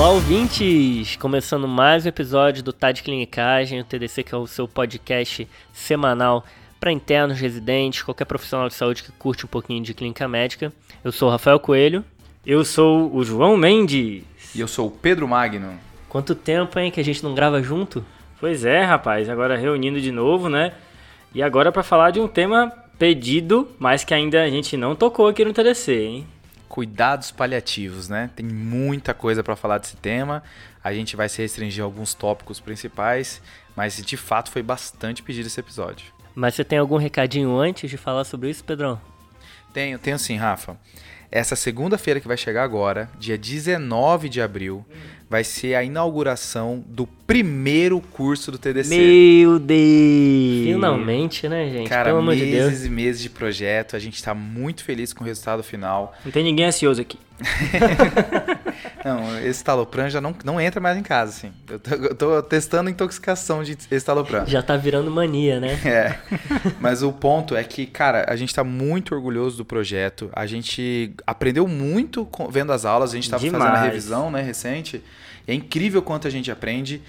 Olá, ouvintes! Começando mais um episódio do Tá de Clinicagem, o TDC que é o seu podcast semanal para internos, residentes, qualquer profissional de saúde que curte um pouquinho de clínica médica. Eu sou o Rafael Coelho. Eu sou o João Mendes. E eu sou o Pedro Magno. Quanto tempo, hein, que a gente não grava junto? Pois é, rapaz, agora reunindo de novo, né? E agora para falar de um tema pedido, mas que ainda a gente não tocou aqui no TDC, hein? Cuidados paliativos, né? Tem muita coisa para falar desse tema. A gente vai se restringir a alguns tópicos principais, mas de fato foi bastante pedido esse episódio. Mas você tem algum recadinho antes de falar sobre isso, Pedrão? Tenho, tenho sim, Rafa. Essa segunda-feira que vai chegar agora, dia 19 de abril, vai ser a inauguração do primeiro curso do TDC. Meu Deus! Finalmente, né, gente? Cara, Pelo amor de Deus. meses e meses de projeto, a gente está muito feliz com o resultado final. Não tem ninguém ansioso aqui. Não, esse talopram já não, não entra mais em casa, assim. Eu tô, eu tô testando intoxicação de estalopram. Já tá virando mania, né? É. Mas o ponto é que, cara, a gente tá muito orgulhoso do projeto. A gente aprendeu muito com- vendo as aulas. A gente tava fazendo a Demais. revisão, né, recente. É incrível quanto a gente aprende.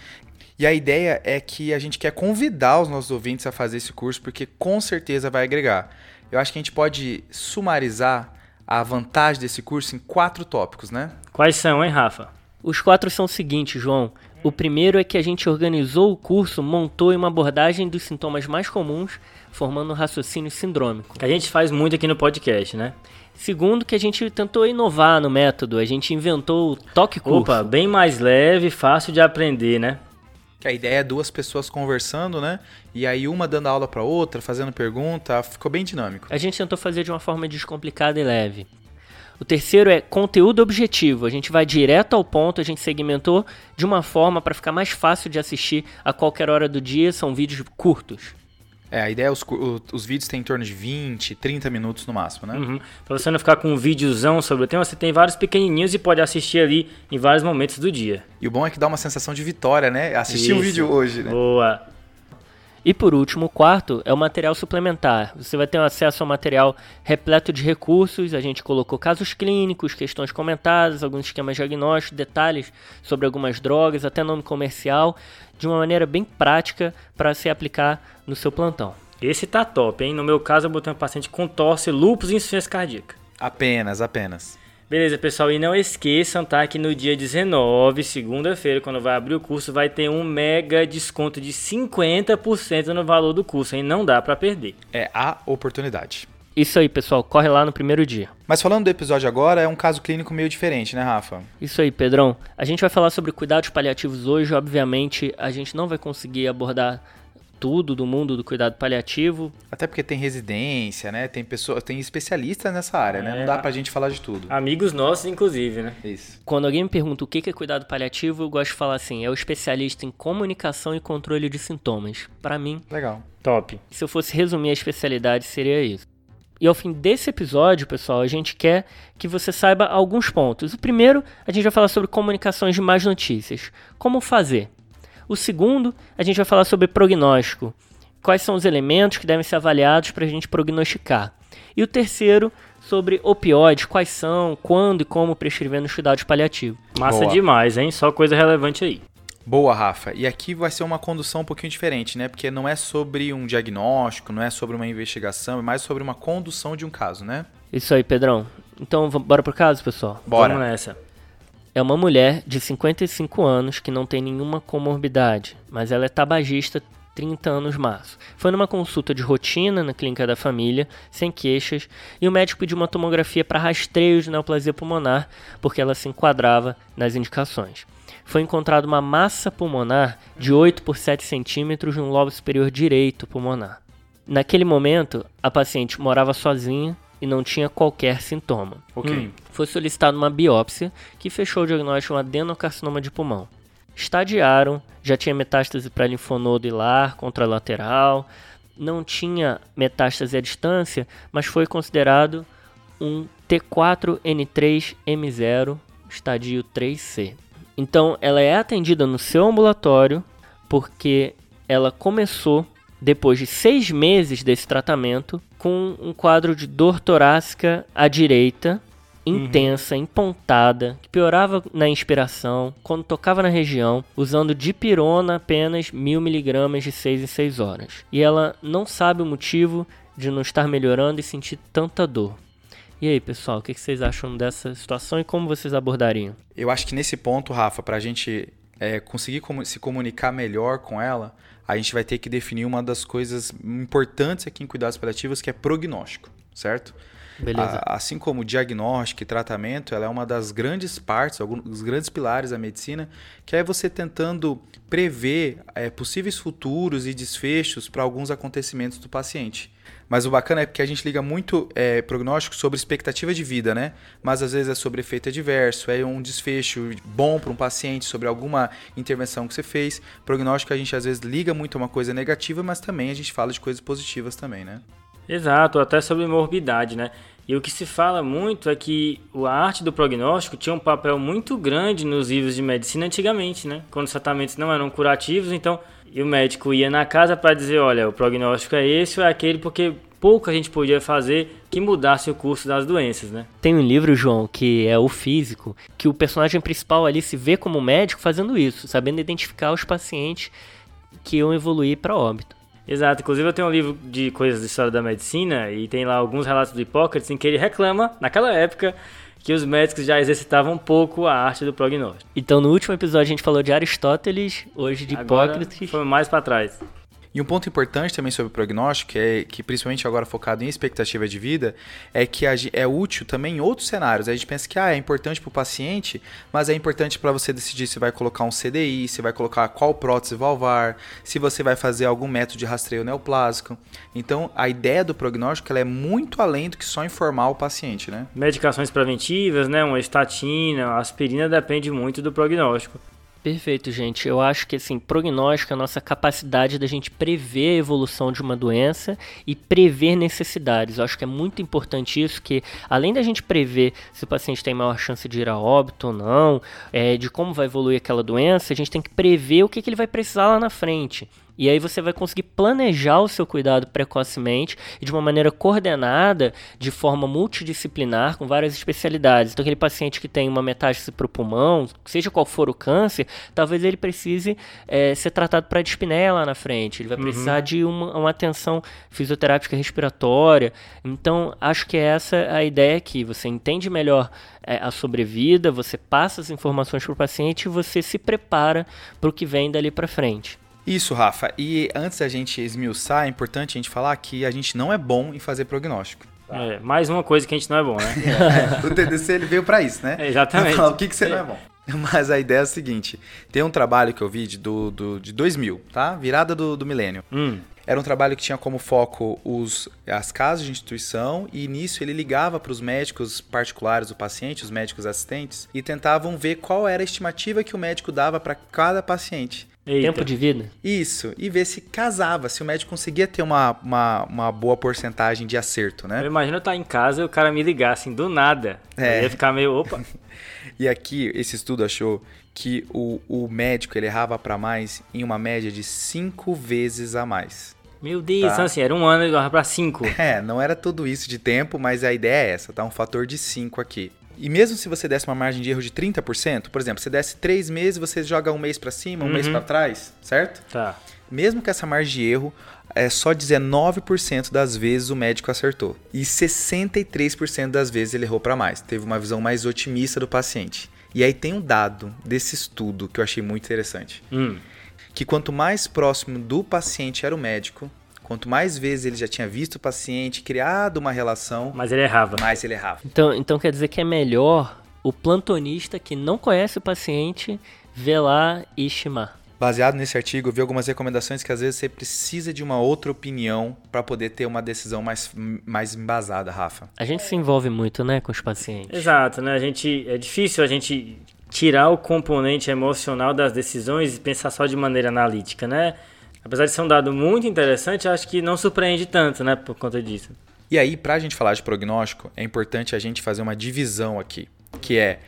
E a ideia é que a gente quer convidar os nossos ouvintes a fazer esse curso, porque com certeza vai agregar. Eu acho que a gente pode sumarizar a vantagem desse curso em quatro tópicos, né? Quais são, hein, Rafa? Os quatro são os seguintes, João. O primeiro é que a gente organizou o curso, montou uma abordagem dos sintomas mais comuns, formando um raciocínio sindrômico. Que a gente faz muito aqui no podcast, né? Segundo, que a gente tentou inovar no método, a gente inventou o toque curso. Opa, bem mais leve, fácil de aprender, né? Que a ideia é duas pessoas conversando, né? E aí uma dando aula pra outra, fazendo pergunta, ficou bem dinâmico. A gente tentou fazer de uma forma descomplicada e leve. O terceiro é conteúdo objetivo. A gente vai direto ao ponto, a gente segmentou de uma forma para ficar mais fácil de assistir a qualquer hora do dia. São vídeos curtos. É, a ideia é os, os vídeos têm em torno de 20, 30 minutos no máximo, né? Uhum. Pra você não ficar com um videozão sobre o tema, você tem vários pequenininhos e pode assistir ali em vários momentos do dia. E o bom é que dá uma sensação de vitória, né? Assistir um Isso. vídeo hoje, né? Boa. E por último, o quarto é o material suplementar. Você vai ter acesso ao material repleto de recursos. A gente colocou casos clínicos, questões comentadas, alguns esquemas diagnósticos, detalhes sobre algumas drogas, até nome comercial, de uma maneira bem prática para se aplicar no seu plantão. Esse tá top, hein? No meu caso, eu botei um paciente com tosse, lúpus e insuficiência cardíaca. Apenas, apenas. Beleza, pessoal, e não esqueçam, tá? Que no dia 19, segunda-feira, quando vai abrir o curso, vai ter um mega desconto de 50% no valor do curso, hein? Não dá pra perder. É a oportunidade. Isso aí, pessoal, corre lá no primeiro dia. Mas falando do episódio agora, é um caso clínico meio diferente, né, Rafa? Isso aí, Pedrão. A gente vai falar sobre cuidados paliativos hoje. Obviamente, a gente não vai conseguir abordar tudo do mundo do cuidado paliativo. Até porque tem residência, né? Tem pessoa, tem especialistas nessa área, né? É. Não dá pra gente falar de tudo. Amigos nossos, inclusive, né? Isso. Quando alguém me pergunta o que é cuidado paliativo, eu gosto de falar assim: é o especialista em comunicação e controle de sintomas. Para mim, Legal. Top. se eu fosse resumir a especialidade, seria isso. E ao fim desse episódio, pessoal, a gente quer que você saiba alguns pontos. O primeiro, a gente vai falar sobre comunicações de más notícias. Como fazer? O segundo, a gente vai falar sobre prognóstico. Quais são os elementos que devem ser avaliados para a gente prognosticar. E o terceiro, sobre opioides. Quais são, quando e como prescrever nos cuidados paliativos. Massa Boa. demais, hein? Só coisa relevante aí. Boa, Rafa. E aqui vai ser uma condução um pouquinho diferente, né? Porque não é sobre um diagnóstico, não é sobre uma investigação, é mais sobre uma condução de um caso, né? Isso aí, Pedrão. Então, bora pro caso, pessoal? Bora. Vamos nessa. É uma mulher de 55 anos que não tem nenhuma comorbidade, mas ela é tabagista 30 anos março. Foi numa consulta de rotina na clínica da família, sem queixas, e o médico pediu uma tomografia para rastreio de neoplasia pulmonar, porque ela se enquadrava nas indicações. Foi encontrada uma massa pulmonar de 8 por 7 centímetros no lobo superior direito pulmonar. Naquele momento, a paciente morava sozinha e não tinha qualquer sintoma. Hum. Foi solicitada uma biópsia que fechou o diagnóstico de um adenocarcinoma de pulmão. Estadiaram, já tinha metástase para linfonodo hilar, contralateral, não tinha metástase à distância, mas foi considerado um T4N3M0, estadio 3C. Então, ela é atendida no seu ambulatório porque ela começou, depois de seis meses desse tratamento, com um quadro de dor torácica à direita intensa, empontada, que piorava na inspiração quando tocava na região, usando dipirona apenas mil miligramas de 6 em 6 horas. E ela não sabe o motivo de não estar melhorando e sentir tanta dor. E aí, pessoal, o que vocês acham dessa situação e como vocês abordariam? Eu acho que nesse ponto, Rafa, para a gente é, conseguir se comunicar melhor com ela, a gente vai ter que definir uma das coisas importantes aqui em cuidados paliativos, que é prognóstico, certo? A, assim como diagnóstico e tratamento, ela é uma das grandes partes, alguns dos grandes pilares da medicina, que é você tentando prever é, possíveis futuros e desfechos para alguns acontecimentos do paciente. Mas o bacana é porque a gente liga muito é, prognóstico sobre expectativa de vida, né? Mas às vezes é sobre efeito adverso, é um desfecho bom para um paciente, sobre alguma intervenção que você fez. Prognóstico a gente às vezes liga muito a uma coisa negativa, mas também a gente fala de coisas positivas também, né? Exato, até sobre morbidade, né? E o que se fala muito é que a arte do prognóstico tinha um papel muito grande nos livros de medicina antigamente, né? Quando os tratamentos não eram curativos, então o médico ia na casa para dizer, olha, o prognóstico é esse ou é aquele, porque pouco a gente podia fazer que mudasse o curso das doenças, né? Tem um livro, João, que é o físico, que o personagem principal ali se vê como médico fazendo isso, sabendo identificar os pacientes que iam evoluir para óbito. Exato, inclusive eu tenho um livro de coisas de história da medicina e tem lá alguns relatos do Hipócrates em que ele reclama, naquela época, que os médicos já exercitavam um pouco a arte do prognóstico. Então, no último episódio a gente falou de Aristóteles, hoje de Agora, Hipócrates. Foi mais para trás. E um ponto importante também sobre o prognóstico, é que principalmente agora focado em expectativa de vida, é que é útil também em outros cenários. A gente pensa que ah, é importante para o paciente, mas é importante para você decidir se vai colocar um CDI, se vai colocar qual prótese valvar, se você vai fazer algum método de rastreio neoplásico. Então, a ideia do prognóstico é muito além do que só informar o paciente, né? Medicações preventivas, né? Uma estatina, aspirina depende muito do prognóstico. Perfeito, gente. Eu acho que assim, prognóstico é a nossa capacidade da gente prever a evolução de uma doença e prever necessidades. Eu acho que é muito importante isso, que além da gente prever se o paciente tem maior chance de ir a óbito ou não, é, de como vai evoluir aquela doença, a gente tem que prever o que, que ele vai precisar lá na frente. E aí você vai conseguir planejar o seu cuidado precocemente e de uma maneira coordenada, de forma multidisciplinar, com várias especialidades. Então, aquele paciente que tem uma metástase para o pulmão, seja qual for o câncer, talvez ele precise é, ser tratado para dispneia lá na frente. Ele vai uhum. precisar de uma, uma atenção fisioterápica respiratória. Então, acho que essa é a ideia aqui. Você entende melhor é, a sobrevida, você passa as informações para o paciente e você se prepara para o que vem dali para frente. Isso, Rafa. E antes da gente esmiuçar, é importante a gente falar que a gente não é bom em fazer prognóstico. É, mais uma coisa que a gente não é bom, né? é, o TDC ele veio para isso, né? É, exatamente. Falar, o que, que você não é bom? Mas a ideia é a seguinte: tem um trabalho que eu vi de, do, do, de 2000, tá? Virada do, do milênio. Hum. Era um trabalho que tinha como foco os, as casas de instituição e nisso ele ligava para os médicos particulares do paciente, os médicos assistentes, e tentavam ver qual era a estimativa que o médico dava para cada paciente. Eita. Tempo de vida? Isso, e ver se casava, se o médico conseguia ter uma, uma, uma boa porcentagem de acerto, né? Eu imagino eu estar em casa e o cara me ligar assim, do nada. É. Eu ia ficar meio, opa. e aqui, esse estudo achou que o, o médico ele errava para mais em uma média de cinco vezes a mais. Meu Deus, tá? então assim, era um ano e errava para cinco. É, não era tudo isso de tempo, mas a ideia é essa, tá? Um fator de cinco aqui. E mesmo se você desse uma margem de erro de 30%, por exemplo, você desse três meses, você joga um mês para cima, um uhum. mês para trás, certo? Tá. Mesmo com essa margem de erro, é só 19% das vezes o médico acertou. E 63% das vezes ele errou para mais. Teve uma visão mais otimista do paciente. E aí tem um dado desse estudo que eu achei muito interessante. Hum. Que quanto mais próximo do paciente era o médico, Quanto mais vezes ele já tinha visto o paciente, criado uma relação, mais ele errava. Mais ele errava. Então, então quer dizer que é melhor o plantonista que não conhece o paciente ver lá e estimar. Baseado nesse artigo, eu vi algumas recomendações que às vezes você precisa de uma outra opinião para poder ter uma decisão mais, mais embasada, Rafa. A gente se envolve muito, né, com os pacientes. Exato, né? A gente é difícil a gente tirar o componente emocional das decisões e pensar só de maneira analítica, né? Apesar de ser um dado muito interessante, acho que não surpreende tanto, né, por conta disso. E aí, para a gente falar de prognóstico, é importante a gente fazer uma divisão aqui, que é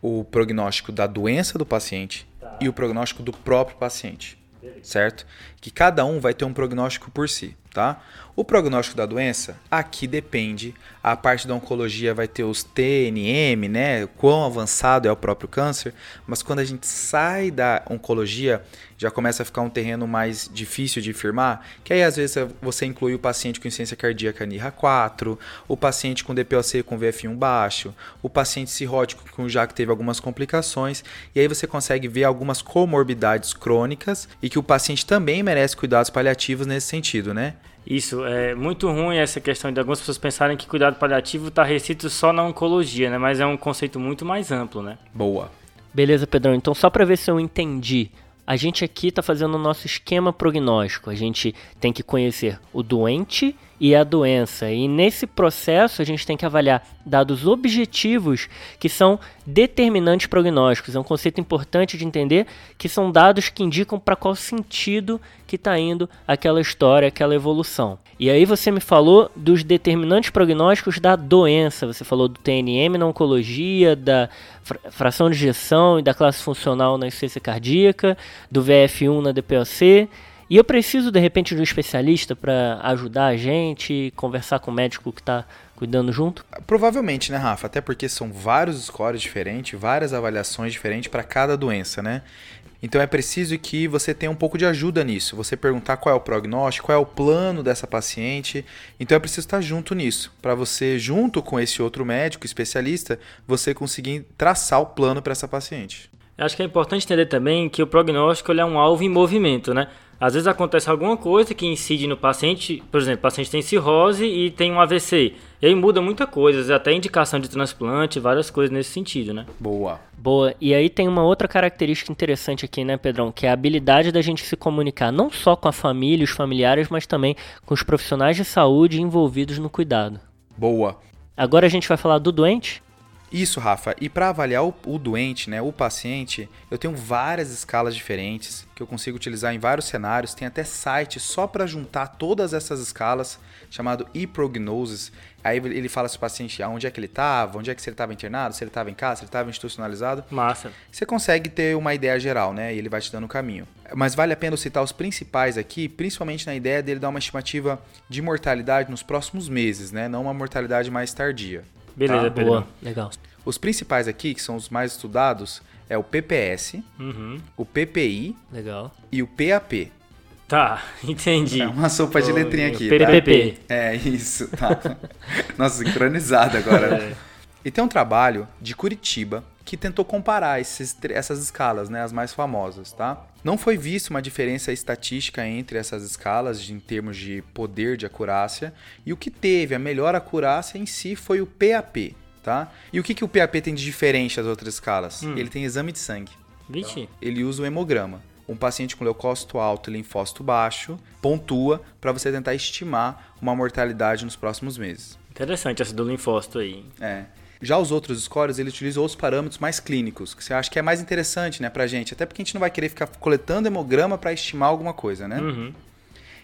o prognóstico da doença do paciente tá. e o prognóstico do próprio paciente, certo? Que cada um vai ter um prognóstico por si. tá? O prognóstico da doença, aqui depende. A parte da oncologia vai ter os TNM, né? Quão avançado é o próprio câncer. Mas quando a gente sai da oncologia, já começa a ficar um terreno mais difícil de firmar. Que aí às vezes você inclui o paciente com insuficiência cardíaca NIRA 4, o paciente com DPOC com VF1 baixo, o paciente cirrótico com já que teve algumas complicações. E aí você consegue ver algumas comorbidades crônicas e que o paciente também merece cuidados paliativos nesse sentido, né? Isso, é muito ruim essa questão de algumas pessoas pensarem que cuidado paliativo está restrito só na oncologia, né? Mas é um conceito muito mais amplo, né? Boa. Beleza, Pedrão. Então, só para ver se eu entendi. A gente aqui está fazendo o nosso esquema prognóstico. A gente tem que conhecer o doente e a doença. E nesse processo a gente tem que avaliar dados objetivos que são determinantes prognósticos. É um conceito importante de entender que são dados que indicam para qual sentido que está indo aquela história, aquela evolução. E aí você me falou dos determinantes prognósticos da doença. Você falou do TNM na oncologia, da fração de injeção e da classe funcional na insuficiência cardíaca, do VF1 na DPOC. E eu preciso, de repente, de um especialista para ajudar a gente, conversar com o médico que está cuidando junto? Provavelmente, né, Rafa? Até porque são vários scores diferentes, várias avaliações diferentes para cada doença, né? Então é preciso que você tenha um pouco de ajuda nisso. Você perguntar qual é o prognóstico, qual é o plano dessa paciente. Então é preciso estar junto nisso, para você, junto com esse outro médico especialista, você conseguir traçar o plano para essa paciente. Eu acho que é importante entender também que o prognóstico é um alvo em movimento, né? Às vezes acontece alguma coisa que incide no paciente, por exemplo, o paciente tem cirrose e tem um AVC. E aí muda muita coisa, até indicação de transplante, várias coisas nesse sentido, né? Boa. Boa. E aí tem uma outra característica interessante aqui, né, Pedrão? Que é a habilidade da gente se comunicar não só com a família, os familiares, mas também com os profissionais de saúde envolvidos no cuidado. Boa. Agora a gente vai falar do doente. Isso, Rafa. E para avaliar o, o, doente, né, o paciente, eu tenho várias escalas diferentes que eu consigo utilizar em vários cenários. Tem até site só para juntar todas essas escalas, chamado e-prognosis. Aí ele fala se o paciente onde é que ele estava, onde é que se ele estava internado, se ele estava em casa, se ele estava institucionalizado. Massa. Você consegue ter uma ideia geral, né? E ele vai te dando o caminho. Mas vale a pena eu citar os principais aqui, principalmente na ideia dele dar uma estimativa de mortalidade nos próximos meses, né? Não uma mortalidade mais tardia. Beleza, tá? boa. Legal. Os principais aqui, que são os mais estudados, é o PPS, uhum. o PPI Legal. e o PAP. Tá, entendi. É uma sopa de letrinha aqui, PPP. tá? É, isso, tá. Nossa, sincronizado agora. É. E tem um trabalho de Curitiba que tentou comparar esses, essas escalas, né, as mais famosas, tá? Não foi vista uma diferença estatística entre essas escalas em termos de poder de acurácia, e o que teve a melhor acurácia em si foi o PAP, tá? E o que, que o PAP tem de diferente das outras escalas? Hum. Ele tem exame de sangue. Vixe. Ele usa o hemograma. Um paciente com leucócito alto e linfócito baixo pontua para você tentar estimar uma mortalidade nos próximos meses. Interessante essa do linfócito aí. É. Já os outros scores, ele utiliza outros parâmetros mais clínicos, que você acha que é mais interessante, né, pra gente. Até porque a gente não vai querer ficar coletando hemograma para estimar alguma coisa, né? Uhum.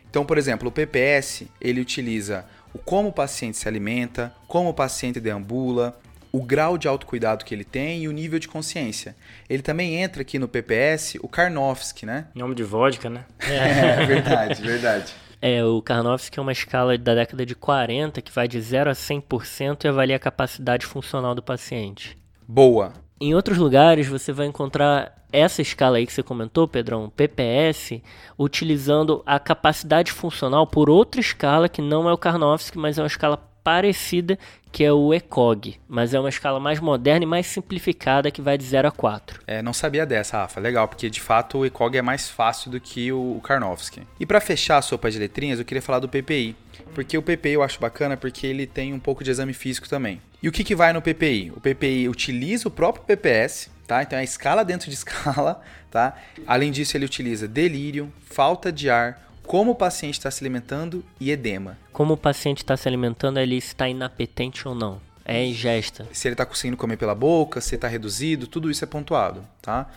Então, por exemplo, o PPS, ele utiliza o como o paciente se alimenta, como o paciente deambula, o grau de autocuidado que ele tem e o nível de consciência. Ele também entra aqui no PPS o Karnofsky, né? Nome de vodka, né? É, verdade, verdade. É, o Karnofsky é uma escala da década de 40 que vai de 0 a 100% e avalia a capacidade funcional do paciente. Boa. Em outros lugares você vai encontrar essa escala aí que você comentou, Pedrão, PPS, utilizando a capacidade funcional por outra escala que não é o Karnofsky, mas é uma escala parecida que é o ECOG, mas é uma escala mais moderna e mais simplificada que vai de 0 a 4. É, não sabia dessa, Rafa. Legal, porque de fato o ECOG é mais fácil do que o Karnofsky. E para fechar a sopa de letrinhas, eu queria falar do PPI. Porque o PPI eu acho bacana porque ele tem um pouco de exame físico também. E o que, que vai no PPI? O PPI utiliza o próprio PPS, tá? Então é escala dentro de escala, tá? Além disso, ele utiliza delírio, falta de ar, como o paciente está se alimentando e edema. Como o paciente está se alimentando, ele está inapetente ou não. É ingesta. Se ele está conseguindo comer pela boca, se está reduzido, tudo isso é pontuado, tá?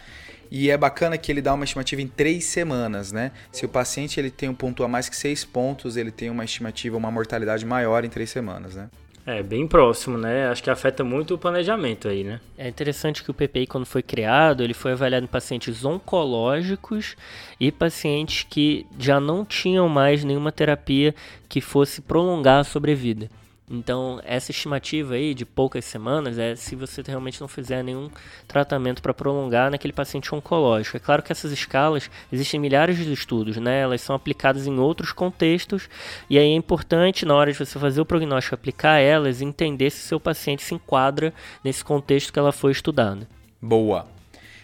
E é bacana que ele dá uma estimativa em três semanas, né? Se o paciente ele tem um ponto a mais que seis pontos, ele tem uma estimativa, uma mortalidade maior em três semanas, né? É, bem próximo, né? Acho que afeta muito o planejamento aí, né? É interessante que o PPI, quando foi criado, ele foi avaliado em pacientes oncológicos e pacientes que já não tinham mais nenhuma terapia que fosse prolongar a sobrevida. Então, essa estimativa aí de poucas semanas é se você realmente não fizer nenhum tratamento para prolongar naquele paciente oncológico. É claro que essas escalas, existem milhares de estudos, né? Elas são aplicadas em outros contextos e aí é importante, na hora de você fazer o prognóstico, aplicar elas entender se seu paciente se enquadra nesse contexto que ela foi estudada. Boa.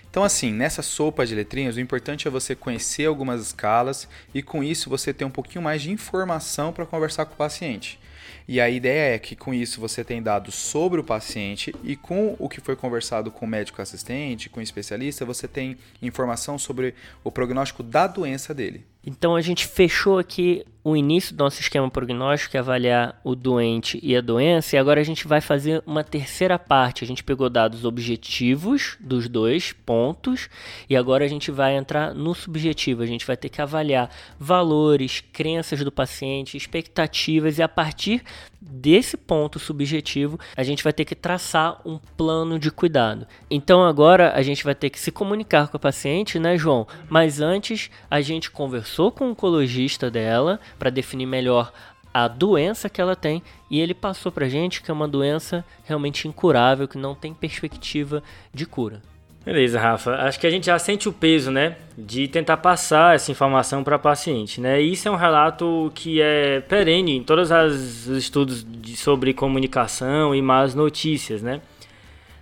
Então, assim, nessa sopa de letrinhas, o importante é você conhecer algumas escalas e com isso você ter um pouquinho mais de informação para conversar com o paciente. E a ideia é que com isso você tem dados sobre o paciente e com o que foi conversado com o médico assistente, com o especialista, você tem informação sobre o prognóstico da doença dele. Então a gente fechou aqui o início do nosso esquema prognóstico, que é avaliar o doente e a doença, e agora a gente vai fazer uma terceira parte. A gente pegou dados objetivos dos dois pontos, e agora a gente vai entrar no subjetivo. A gente vai ter que avaliar valores, crenças do paciente, expectativas, e a partir desse ponto subjetivo, a gente vai ter que traçar um plano de cuidado. Então agora a gente vai ter que se comunicar com a paciente, né, João? Mas antes a gente conversou com o oncologista dela para definir melhor a doença que ela tem e ele passou pra gente que é uma doença realmente incurável, que não tem perspectiva de cura. Beleza, Rafa. Acho que a gente já sente o peso, né, de tentar passar essa informação para paciente, né? E isso é um relato que é perene em todos os estudos de, sobre comunicação e más notícias, né?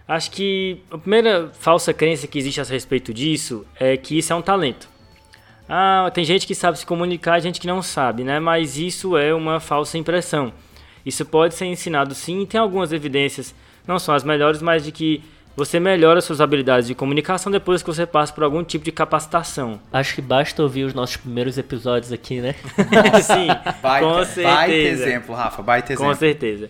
Acho que a primeira falsa crença que existe a respeito disso é que isso é um talento. Ah, tem gente que sabe se comunicar, gente que não sabe, né? Mas isso é uma falsa impressão. Isso pode ser ensinado sim, tem algumas evidências, não são as melhores, mas de que você melhora suas habilidades de comunicação depois que você passa por algum tipo de capacitação. Acho que basta ouvir os nossos primeiros episódios aqui, né? Sim, baita, com certeza. Baita exemplo, Rafa, baita exemplo. Com certeza.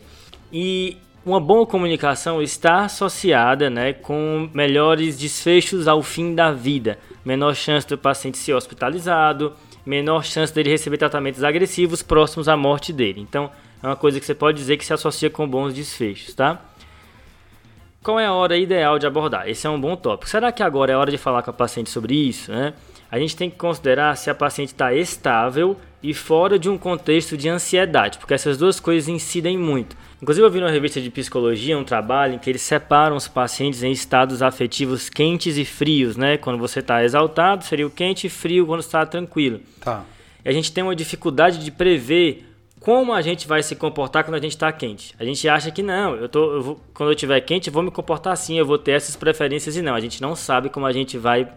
E uma boa comunicação está associada né, com melhores desfechos ao fim da vida. Menor chance do paciente ser hospitalizado, menor chance dele receber tratamentos agressivos próximos à morte dele. Então, é uma coisa que você pode dizer que se associa com bons desfechos, tá? Qual é a hora ideal de abordar? Esse é um bom tópico. Será que agora é hora de falar com a paciente sobre isso? Né? A gente tem que considerar se a paciente está estável e fora de um contexto de ansiedade, porque essas duas coisas incidem muito. Inclusive, eu vi numa revista de psicologia um trabalho em que eles separam os pacientes em estados afetivos quentes e frios, né? Quando você está exaltado, seria o quente e frio quando está tranquilo. Tá. E a gente tem uma dificuldade de prever como a gente vai se comportar quando a gente está quente. A gente acha que não, eu tô, eu vou, quando eu estiver quente, eu vou me comportar assim, eu vou ter essas preferências e não. A gente não sabe como a gente vai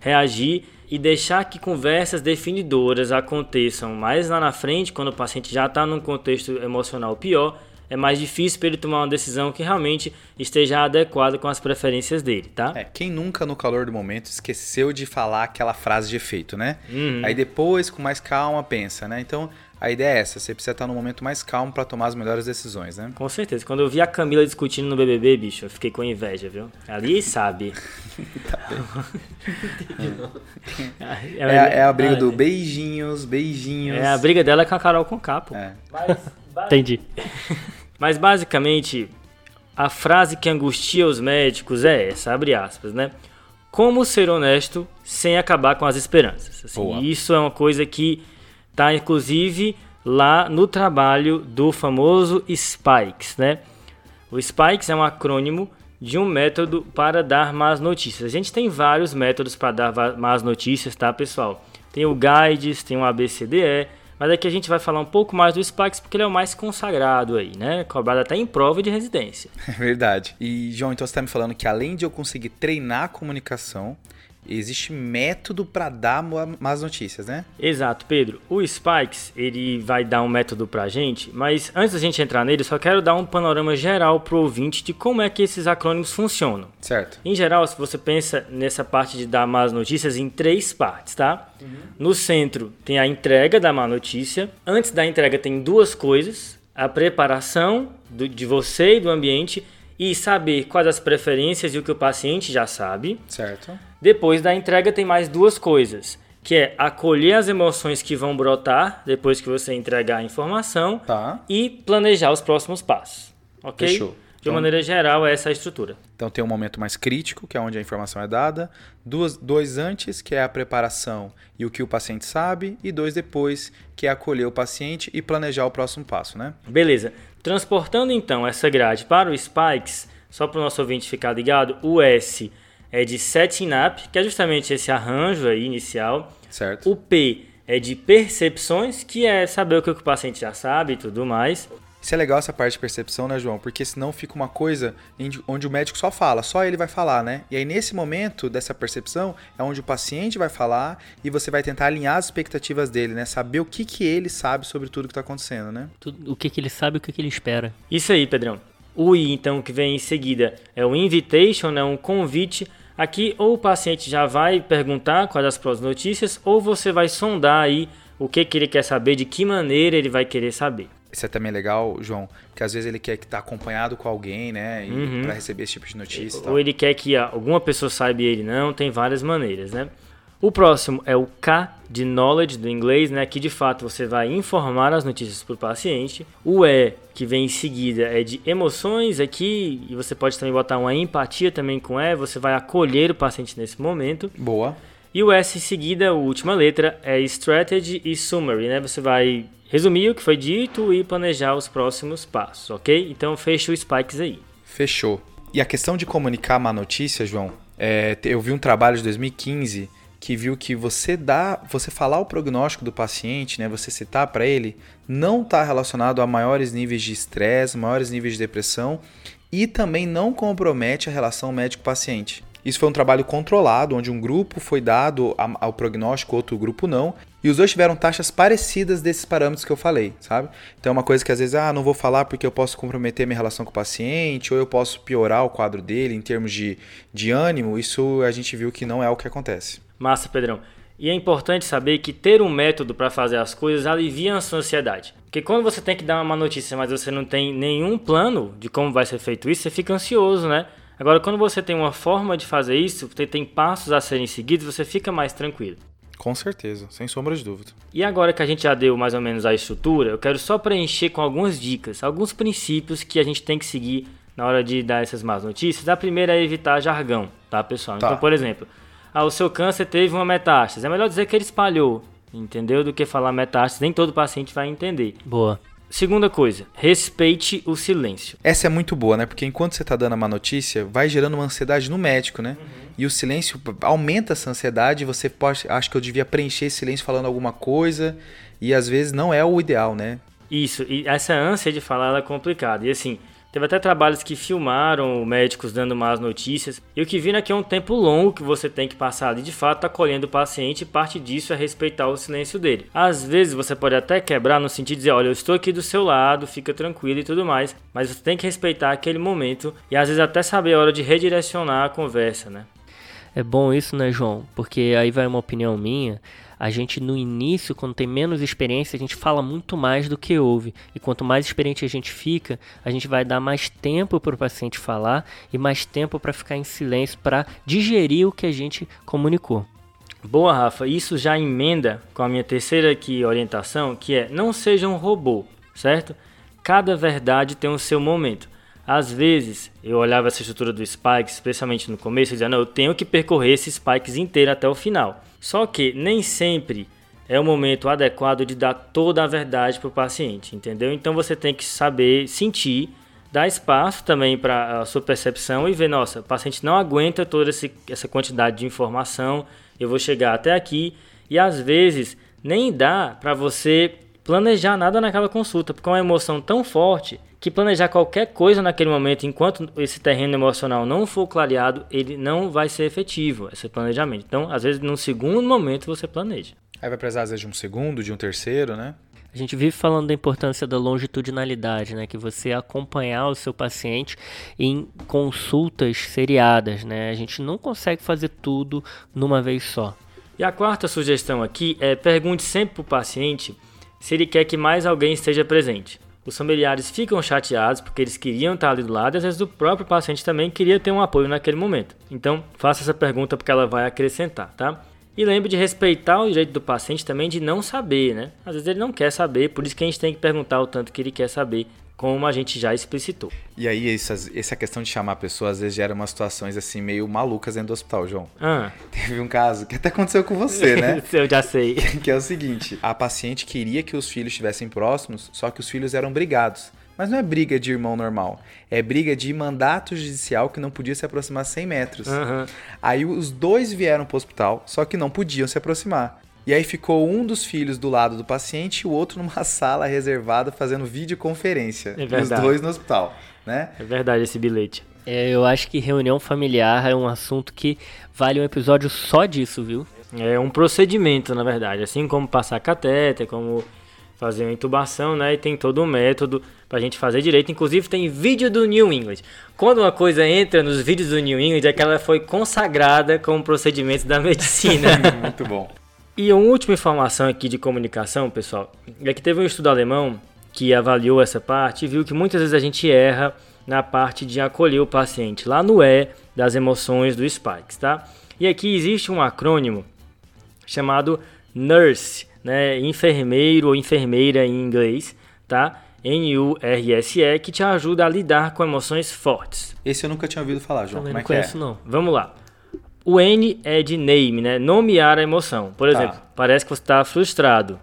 reagir e deixar que conversas definidoras aconteçam mais lá na frente, quando o paciente já está num contexto emocional pior, é mais difícil para ele tomar uma decisão que realmente esteja adequada com as preferências dele, tá? É, quem nunca no calor do momento esqueceu de falar aquela frase de efeito, né? Uhum. Aí depois, com mais calma, pensa, né? Então, a ideia é essa, você precisa estar num momento mais calmo para tomar as melhores decisões, né? Com certeza. Quando eu vi a Camila discutindo no BBB, bicho, eu fiquei com inveja, viu? Ali sabe. tá é, é, é, a briga do beijinhos, beijinhos. É a briga dela com a Carol com capo. É. Mas, Entendi. Mas basicamente, a frase que angustia os médicos é essa, abre aspas, né? Como ser honesto sem acabar com as esperanças. Assim, isso é uma coisa que tá inclusive lá no trabalho do famoso Spikes, né? O Spikes é um acrônimo de um método para dar más notícias. A gente tem vários métodos para dar más notícias, tá, pessoal? Tem o Guides, tem o ABCDE, mas aqui a gente vai falar um pouco mais do Spikes porque ele é o mais consagrado aí, né? Cobrado até em prova de residência. É verdade. E, João, então você está me falando que além de eu conseguir treinar a comunicação, existe método para dar más notícias, né? Exato, Pedro. O Spikes, ele vai dar um método pra gente, mas antes da gente entrar nele, só quero dar um panorama geral pro ouvinte de como é que esses acrônimos funcionam. Certo. Em geral, se você pensa nessa parte de dar más notícias em três partes, tá? Uhum. No centro tem a entrega da má notícia. Antes da entrega tem duas coisas: a preparação do, de você e do ambiente e saber quais as preferências e o que o paciente já sabe. Certo. Depois da entrega tem mais duas coisas, que é acolher as emoções que vão brotar depois que você entregar a informação tá. e planejar os próximos passos. Ok? Fechou. De uma maneira geral, essa é a estrutura. Então tem um momento mais crítico, que é onde a informação é dada, duas, dois antes, que é a preparação e o que o paciente sabe, e dois depois, que é acolher o paciente e planejar o próximo passo, né? Beleza. Transportando então essa grade para o Spikes, só para o nosso ouvinte ficar ligado, o S é de setting up, que é justamente esse arranjo aí inicial. Certo. O P é de percepções, que é saber o que o paciente já sabe e tudo mais. Isso é legal essa parte de percepção, né, João? Porque senão fica uma coisa onde o médico só fala, só ele vai falar, né? E aí nesse momento dessa percepção é onde o paciente vai falar e você vai tentar alinhar as expectativas dele, né? Saber o que, que ele sabe sobre tudo que está acontecendo, né? O que, que ele sabe e o que, que ele espera. Isso aí, Pedrão. O I, então, que vem em seguida é o invitation, né? Um convite. Aqui ou o paciente já vai perguntar quais as próximas notícias ou você vai sondar aí o que, que ele quer saber, de que maneira ele vai querer saber. Isso é também legal, João, porque às vezes ele quer que tá acompanhado com alguém, né? Uhum. para receber esse tipo de notícia. Ou ele quer que alguma pessoa saiba e ele não, tem várias maneiras, né? O próximo é o K de knowledge do inglês, né? Que de fato você vai informar as notícias para o paciente. O E que vem em seguida é de emoções aqui e você pode também botar uma empatia também com E. Você vai acolher o paciente nesse momento. Boa. E o S em seguida, a última letra, é strategy e summary, né? Você vai resumir o que foi dito e planejar os próximos passos, ok? Então fecha o Spikes aí. Fechou. E a questão de comunicar má notícia, João, é, eu vi um trabalho de 2015 que viu que você dá, você falar o prognóstico do paciente, né, você citar para ele, não está relacionado a maiores níveis de estresse, maiores níveis de depressão e também não compromete a relação médico-paciente. Isso foi um trabalho controlado, onde um grupo foi dado ao prognóstico, outro grupo não, e os dois tiveram taxas parecidas desses parâmetros que eu falei, sabe? Então é uma coisa que às vezes, ah, não vou falar porque eu posso comprometer minha relação com o paciente, ou eu posso piorar o quadro dele em termos de, de ânimo, isso a gente viu que não é o que acontece. Massa, Pedrão. E é importante saber que ter um método para fazer as coisas alivia a sua ansiedade. Porque quando você tem que dar uma notícia, mas você não tem nenhum plano de como vai ser feito isso, você fica ansioso, né? Agora, quando você tem uma forma de fazer isso, você tem passos a serem seguidos, você fica mais tranquilo. Com certeza, sem sombra de dúvida. E agora que a gente já deu mais ou menos a estrutura, eu quero só preencher com algumas dicas, alguns princípios que a gente tem que seguir na hora de dar essas más notícias. A primeira é evitar jargão, tá, pessoal? Tá. Então, por exemplo, ah, o seu câncer teve uma metástase. É melhor dizer que ele espalhou, entendeu? Do que falar metástase. Nem todo paciente vai entender. Boa. Segunda coisa, respeite o silêncio. Essa é muito boa, né? Porque enquanto você está dando a má notícia, vai gerando uma ansiedade no médico, né? Uhum. E o silêncio aumenta essa ansiedade. Você pode, acho que eu devia preencher esse silêncio falando alguma coisa e às vezes não é o ideal, né? Isso. E essa ânsia de falar é complicada. E assim, Teve até trabalhos que filmaram médicos dando más notícias. E o que viram aqui é um tempo longo que você tem que passar ali de fato acolhendo o paciente e parte disso é respeitar o silêncio dele. Às vezes você pode até quebrar no sentido de dizer, olha, eu estou aqui do seu lado, fica tranquilo e tudo mais, mas você tem que respeitar aquele momento e às vezes até saber a hora de redirecionar a conversa, né? É bom isso, né, João? Porque aí vai uma opinião minha a gente no início, quando tem menos experiência, a gente fala muito mais do que ouve. E quanto mais experiente a gente fica, a gente vai dar mais tempo para o paciente falar e mais tempo para ficar em silêncio para digerir o que a gente comunicou. Boa, Rafa. Isso já emenda com a minha terceira aqui orientação, que é não seja um robô, certo? Cada verdade tem o seu momento. Às vezes, eu olhava essa estrutura do Spikes, especialmente no começo, e dizia, não, eu tenho que percorrer esse Spikes inteiro até o final. Só que nem sempre é o momento adequado de dar toda a verdade para o paciente, entendeu? Então você tem que saber sentir, dar espaço também para a sua percepção e ver, nossa, o paciente não aguenta toda essa quantidade de informação, eu vou chegar até aqui e às vezes nem dá para você planejar nada naquela consulta, porque é uma emoção tão forte que planejar qualquer coisa naquele momento, enquanto esse terreno emocional não for clareado, ele não vai ser efetivo, esse planejamento. Então, às vezes, num segundo momento, você planeja. Aí vai precisar, às vezes, de um segundo, de um terceiro, né? A gente vive falando da importância da longitudinalidade, né? Que você acompanhar o seu paciente em consultas seriadas, né? A gente não consegue fazer tudo numa vez só. E a quarta sugestão aqui é pergunte sempre para o paciente se ele quer que mais alguém esteja presente. Os familiares ficam chateados porque eles queriam estar ali do lado e às vezes o próprio paciente também queria ter um apoio naquele momento. Então, faça essa pergunta porque ela vai acrescentar, tá? E lembre de respeitar o direito do paciente também de não saber, né? Às vezes ele não quer saber, por isso que a gente tem que perguntar o tanto que ele quer saber, como a gente já explicitou. E aí, essa, essa questão de chamar a pessoa às vezes gera umas situações assim meio malucas dentro do hospital, João. Ah, Teve um caso que até aconteceu com você, né? eu já sei. que é o seguinte: a paciente queria que os filhos estivessem próximos, só que os filhos eram brigados. Mas não é briga de irmão normal, é briga de mandato judicial que não podia se aproximar 100 metros. Aham. Aí os dois vieram pro hospital, só que não podiam se aproximar. E aí ficou um dos filhos do lado do paciente e o outro numa sala reservada fazendo videoconferência. É os verdade. dois no hospital, né? É verdade esse bilhete. É, eu acho que reunião familiar é um assunto que vale um episódio só disso, viu? É um procedimento, na verdade. Assim como passar catéter, como fazer uma intubação, né? E tem todo um método pra gente fazer direito. Inclusive tem vídeo do New England. Quando uma coisa entra nos vídeos do New England é que ela foi consagrada como procedimento da medicina. Muito bom. E uma última informação aqui de comunicação, pessoal, é que teve um estudo alemão que avaliou essa parte e viu que muitas vezes a gente erra na parte de acolher o paciente, lá no E das emoções do Spikes, tá? E aqui existe um acrônimo chamado NURSE, né? Enfermeiro ou enfermeira em inglês, tá? N-U-R-S-E, que te ajuda a lidar com emoções fortes. Esse eu nunca tinha ouvido falar, João. Também Como não é que é? conheço, não. Vamos lá. O N é de name, né? Nomear a emoção. Por exemplo, Tá. parece que você está frustrado.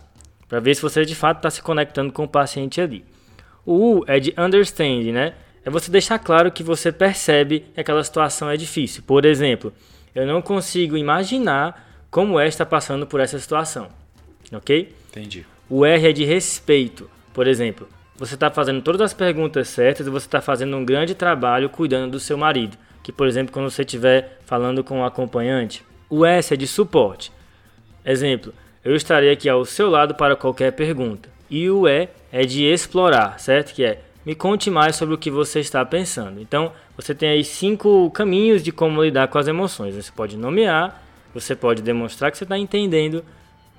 Para ver se você de fato está se conectando com o paciente ali. O U é de understand, né? É você deixar claro que você percebe que aquela situação é difícil. Por exemplo, eu não consigo imaginar como é estar passando por essa situação. Ok? Entendi. O R é de respeito. Por exemplo, você está fazendo todas as perguntas certas e você está fazendo um grande trabalho cuidando do seu marido. Que, por exemplo, quando você estiver falando com um acompanhante. O S é de suporte. Exemplo, eu estarei aqui ao seu lado para qualquer pergunta. E o E é de explorar, certo? Que é me conte mais sobre o que você está pensando. Então, você tem aí cinco caminhos de como lidar com as emoções. Você pode nomear, você pode demonstrar que você está entendendo,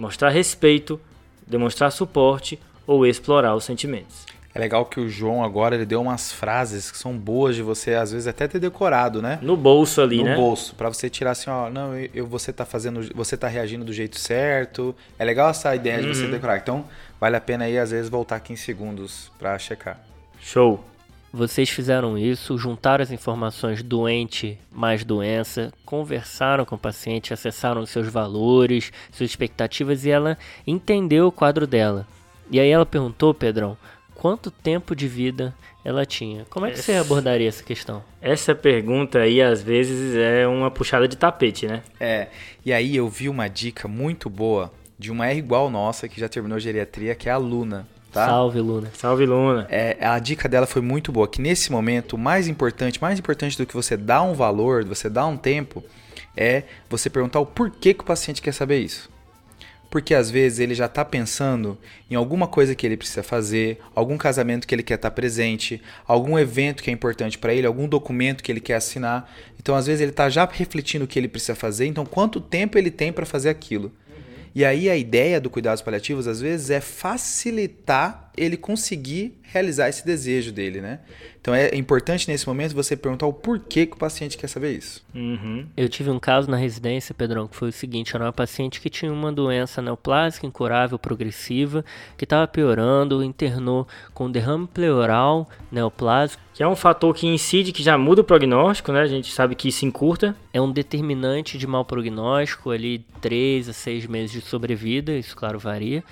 mostrar respeito, demonstrar suporte ou explorar os sentimentos. É legal que o João agora ele deu umas frases que são boas de você às vezes até ter decorado, né? No bolso ali, no né? bolso, Pra você tirar assim, ó, não, eu, você tá fazendo, você tá reagindo do jeito certo. É legal essa ideia de você Uhum. decorar. Então, vale a pena aí às vezes voltar 15 segundos pra checar. Show. Vocês fizeram isso, juntaram as informações doente mais doença, conversaram com o paciente, acessaram seus valores, suas expectativas e ela entendeu o quadro dela. E aí ela perguntou, Pedrão, quanto tempo de vida ela tinha. Como é que você Essa- abordaria essa questão? Essa pergunta aí, às vezes, é uma puxada de tapete, né? É, e aí eu vi uma dica muito boa de uma R igual nossa que já terminou geriatria, que é a Luna, tá? Salve, Luna. Salve, Luna. É, a dica dela foi muito boa, que nesse momento, o mais importante, mais importante do que você dar um valor, você dar um tempo, é você perguntar o porquê que o paciente quer saber isso. Porque às vezes ele já está pensando em alguma coisa que ele precisa fazer, algum casamento que ele quer estar presente, algum evento que é importante para ele, algum documento que ele quer assinar. Então às vezes ele está já refletindo o que ele precisa fazer, então quanto tempo ele tem para fazer aquilo. E aí a ideia do cuidados paliativos às vezes é facilitar ele conseguir realizar esse desejo dele, né? Então é importante nesse momento você perguntar o porquê que o paciente quer saber isso. Uhum. Eu tive um caso na residência, Pedrão, que foi o seguinte: era uma paciente que tinha uma doença neoplásica incurável progressiva, que estava piorando, internou com derrame pleural neoplásico. Que é um fator que incide, que já muda o prognóstico, né? A gente sabe que isso encurta. É um determinante de mau prognóstico, ali 3 a 6 meses de sobrevida, isso claro varia.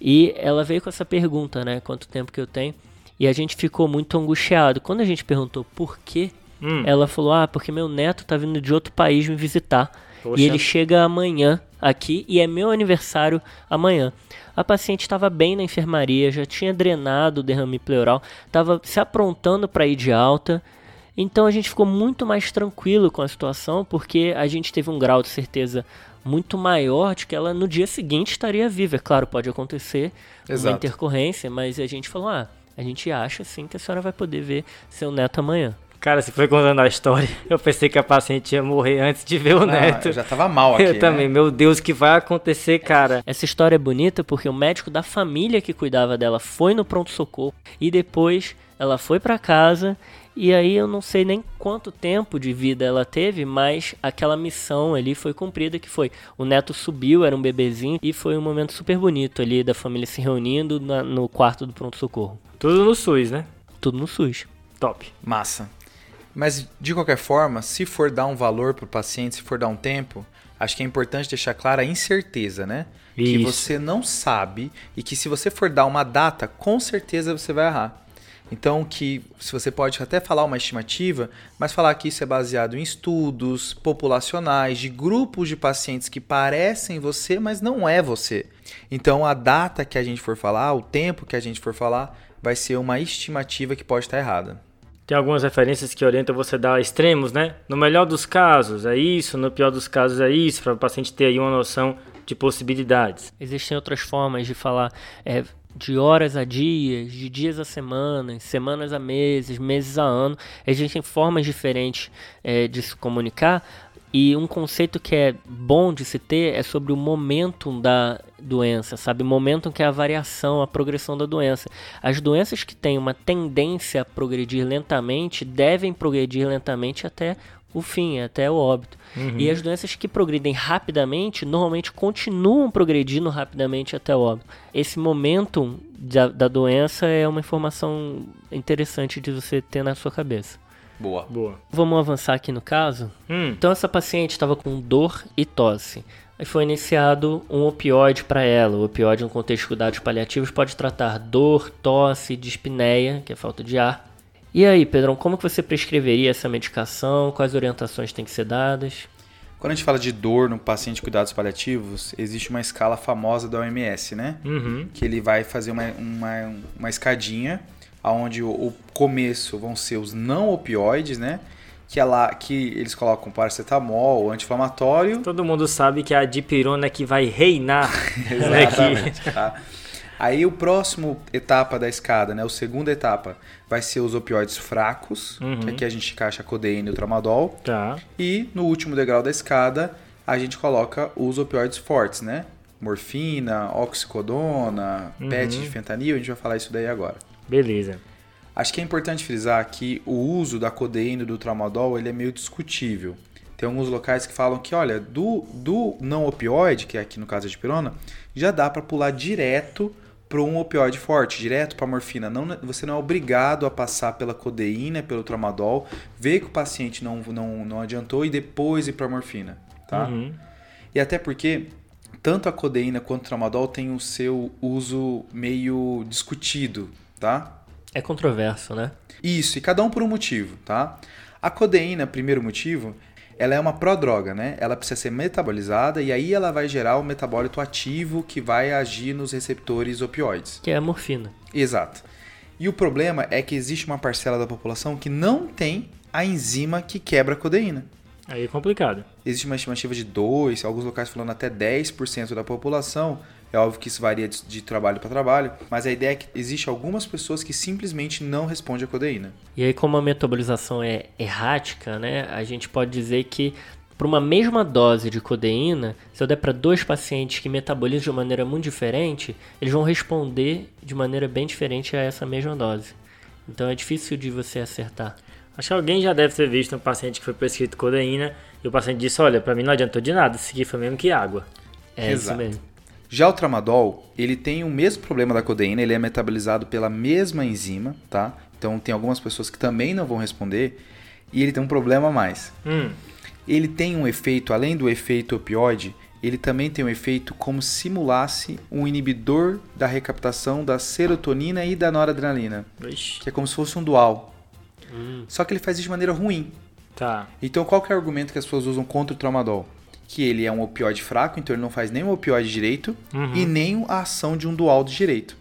E ela veio com essa pergunta, né? Quanto tempo que eu tenho? E a gente ficou muito angustiado. Quando a gente perguntou por quê, Hum. ela falou: Ah, porque meu neto tá vindo de outro país me visitar. Poxa. E ele chega amanhã aqui e é meu aniversário amanhã. A paciente estava bem na enfermaria, já tinha drenado o derrame pleural, estava se aprontando para ir de alta. Então a gente ficou muito mais tranquilo com a situação, porque a gente teve um grau de certeza muito maior de que ela no dia seguinte estaria viva. É claro, pode acontecer uma Exato. intercorrência, mas a gente falou: ah, a gente acha sim que a senhora vai poder ver seu neto amanhã. Cara, se foi contando a história, eu pensei que a paciente ia morrer antes de ver o Não, neto. eu já tava mal aqui. Eu né? também, meu Deus, o que vai acontecer, cara? Essa história é bonita porque o médico da família que cuidava dela foi no pronto-socorro e depois ela foi pra casa e aí eu não sei nem quanto tempo de vida ela teve, mas aquela missão ali foi cumprida que foi o neto subiu, era um bebezinho e foi um momento super bonito ali da família se reunindo na- no quarto do pronto-socorro. Tudo no SUS, né? Tudo no SUS. Top. Massa. Mas, de qualquer forma, se for dar um valor pro paciente, se for dar um tempo, acho que é importante deixar clara a incerteza, né? Que Isso. você não sabe e que se você for dar uma data, com certeza você vai errar. Então, que se você pode até falar uma estimativa, mas falar que isso é baseado em estudos populacionais de grupos de pacientes que parecem você, mas não é você. Então, a data que a gente for falar, o tempo que a gente for falar, vai ser uma estimativa que pode estar errada. Tem algumas referências que orientam você a dar extremos, né? No melhor dos casos é isso, no pior dos casos é isso, para o paciente ter aí uma noção de possibilidades. Existem outras formas de falar é, de horas a dias, de dias a semanas, semanas a meses, meses a ano. Existem formas diferentes é, de se comunicar. E um conceito que é bom de se ter é sobre o momentum da doença, sabe? O momentum que é a variação, a progressão da doença. As doenças que têm uma tendência a progredir lentamente devem progredir lentamente até o fim, até o óbito. E as doenças que progridem rapidamente, normalmente continuam progredindo rapidamente até o óbito. Esse momentum da, da doença é uma informação interessante de você ter na sua cabeça. Boa. Boa. Vamos avançar aqui no caso? Hum, Então essa paciente estava com dor e tosse. Aí foi iniciado um opioide para ela. O opioide no contexto de cuidados paliativos pode tratar dor, tosse, dispneia, que é falta de ar. E aí, Pedrão, como que você prescreveria essa medicação? Quais orientações têm que ser dadas? Quando a gente fala de dor no paciente de cuidados paliativos, existe uma escala famosa da OMS, né? uhum. Que ele vai fazer uma, uma, uma escadinha, onde o, o começo vão ser os não opioides, né? Que, é lá, que eles colocam paracetamol, anti-inflamatório. Todo mundo sabe que a dipirona é que vai reinar né, aqui. Exatamente, tá? Aí o próximo etapa da escada, né? O segunda etapa vai ser os opioides fracos, Uhum. que aqui a gente encaixa a codeína e o tramadol. Tá. E no último degrau da escada, a gente coloca os opioides fortes, né? Morfina, oxicodona, Uhum. PET de fentanil, a gente vai falar isso daí agora. Beleza. Acho que é importante frisar que o uso da codeína e do tramadol ele é meio discutível. Tem alguns locais que falam que, olha, do, do não opioide, que é aqui no caso a dipirona, já dá para pular direto para um opioide forte, direto para morfina. Não, você não é obrigado a passar pela codeína, pelo tramadol, ver que o paciente não, não, não adiantou e depois ir para morfina, tá? Uhum. E até porque tanto a codeína quanto o tramadol têm o seu uso meio discutido, tá? É controverso, né? Isso, e cada um por um motivo, tá? A codeína, primeiro motivo, ela é uma prodroga, né? Ela precisa ser metabolizada e aí ela vai gerar o metabólito ativo que vai agir nos receptores opioides. Que é a morfina. Exato. E o problema é que existe uma parcela da população que não tem a enzima que quebra a codeína. Aí é complicado. Existe uma estimativa de 2, alguns locais falando até 10% da população. É óbvio que isso varia de, de trabalho para trabalho, mas a ideia é que existe algumas pessoas que simplesmente não respondem à codeína. E aí, como a metabolização é errática, né? A gente pode dizer que para uma mesma dose de codeína, se eu der para dois pacientes que metabolizam de uma maneira muito diferente, eles vão responder de maneira bem diferente a essa mesma dose. Então é difícil de você acertar. Acho que alguém já deve ter visto um paciente que foi prescrito codeína e o paciente disse: Olha, pra mim não adiantou de nada, isso aqui foi mesmo que água. É Exato. isso mesmo. Já o tramadol, ele tem o mesmo problema da codeína, ele é metabolizado pela mesma enzima, tá? Então tem algumas pessoas que também não vão responder e ele tem um problema a mais. Hum, Ele tem um efeito, além do efeito opioide, ele também tem um efeito como simulasse um inibidor da recaptação da serotonina e da noradrenalina, Ixi, que é como se fosse um dual. Hum. Só que ele faz isso de maneira ruim. tá. Então qual é o argumento que as pessoas usam contra o tramadol? Que ele é um opioide fraco, então ele não faz nem o opioide direito Uhum. e nem a ação de um dual de direito.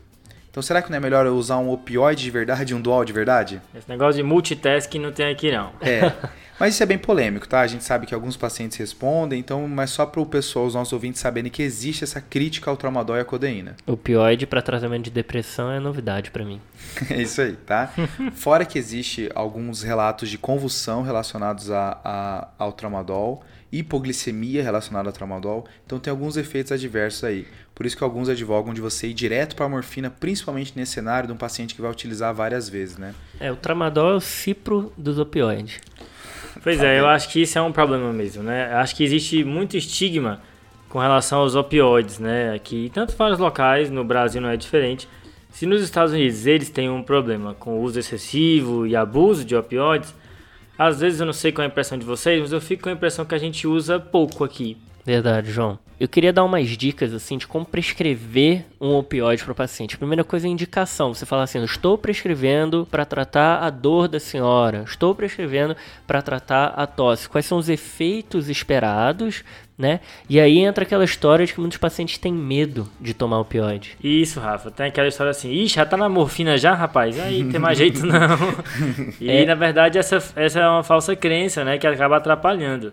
Então será que não é melhor eu usar um opioide de verdade e um dual de verdade? Esse negócio de multitasking não tem aqui não. É. Mas isso é bem polêmico, tá? A gente sabe que alguns pacientes respondem, então, mas só para o pessoal, os nossos ouvintes saberem que existe essa crítica ao tramadol e à codeína. Opioide para tratamento de depressão é novidade para mim. é isso aí, tá? Fora que existe alguns relatos de convulsão relacionados a, a, ao tramadol, hipoglicemia relacionada ao tramadol, então tem alguns efeitos adversos aí. Por isso que alguns advogam de você ir direto para a morfina, principalmente nesse cenário de um paciente que vai utilizar várias vezes, né? É, o tramadol é o cipro dos opioides. Pois é, eu acho que isso é um problema mesmo, né? Eu acho que existe muito estigma com relação aos opioides, né? Aqui, tanto vários locais, no Brasil não é diferente. Se nos Estados Unidos eles têm um problema com o uso excessivo e abuso de opioides, às vezes eu não sei qual é a impressão de vocês, mas eu fico com a impressão que a gente usa pouco aqui. Verdade, João. Eu queria dar umas dicas assim de como prescrever um opioide para o paciente. Primeira coisa é indicação. Você fala assim: estou prescrevendo para tratar a dor da senhora, estou prescrevendo para tratar a tosse. Quais são os efeitos esperados, né? E aí entra aquela história de que muitos pacientes têm medo de tomar opioide. Isso, Rafa. Tem aquela história assim: ixi, já tá na morfina já, rapaz? Aí tem mais jeito não. E é. na verdade essa, essa é uma falsa crença, né? Que acaba atrapalhando.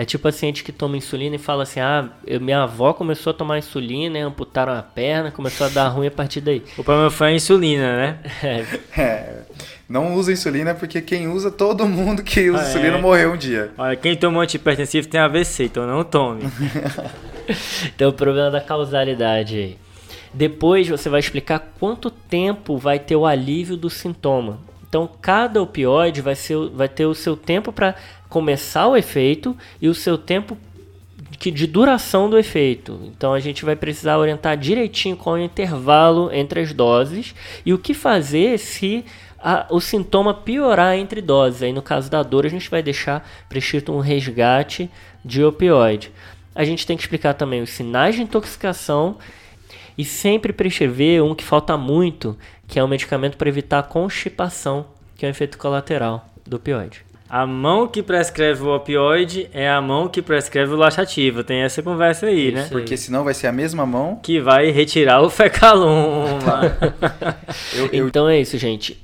É tipo paciente que toma insulina e fala assim: ah, eu, minha avó começou a tomar insulina, e amputaram a perna, começou a dar ruim a partir daí. O problema foi a insulina, né? É. é. Não usa insulina porque quem usa, todo mundo que usa ah, insulina é. morreu um dia. Olha, quem toma antipertensivo tem AVC, então não tome. tem o problema da causalidade aí. Depois você vai explicar quanto tempo vai ter o alívio do sintoma. Então, cada opioide vai, ser, vai ter o seu tempo para começar o efeito e o seu tempo de duração do efeito. Então a gente vai precisar orientar direitinho qual é o intervalo entre as doses e o que fazer se a, o sintoma piorar entre doses. Aí no caso da dor a gente vai deixar prescrito um resgate de opioide. A gente tem que explicar também os sinais de intoxicação e sempre prescrever um que falta muito, que é um medicamento para evitar a constipação, que é um efeito colateral do opioide. A mão que prescreve o opioide é a mão que prescreve o laxativo. Tem essa conversa aí, Isso né? Porque senão vai ser a mesma mão que vai retirar o fecaloma. eu, eu... Então é isso, gente.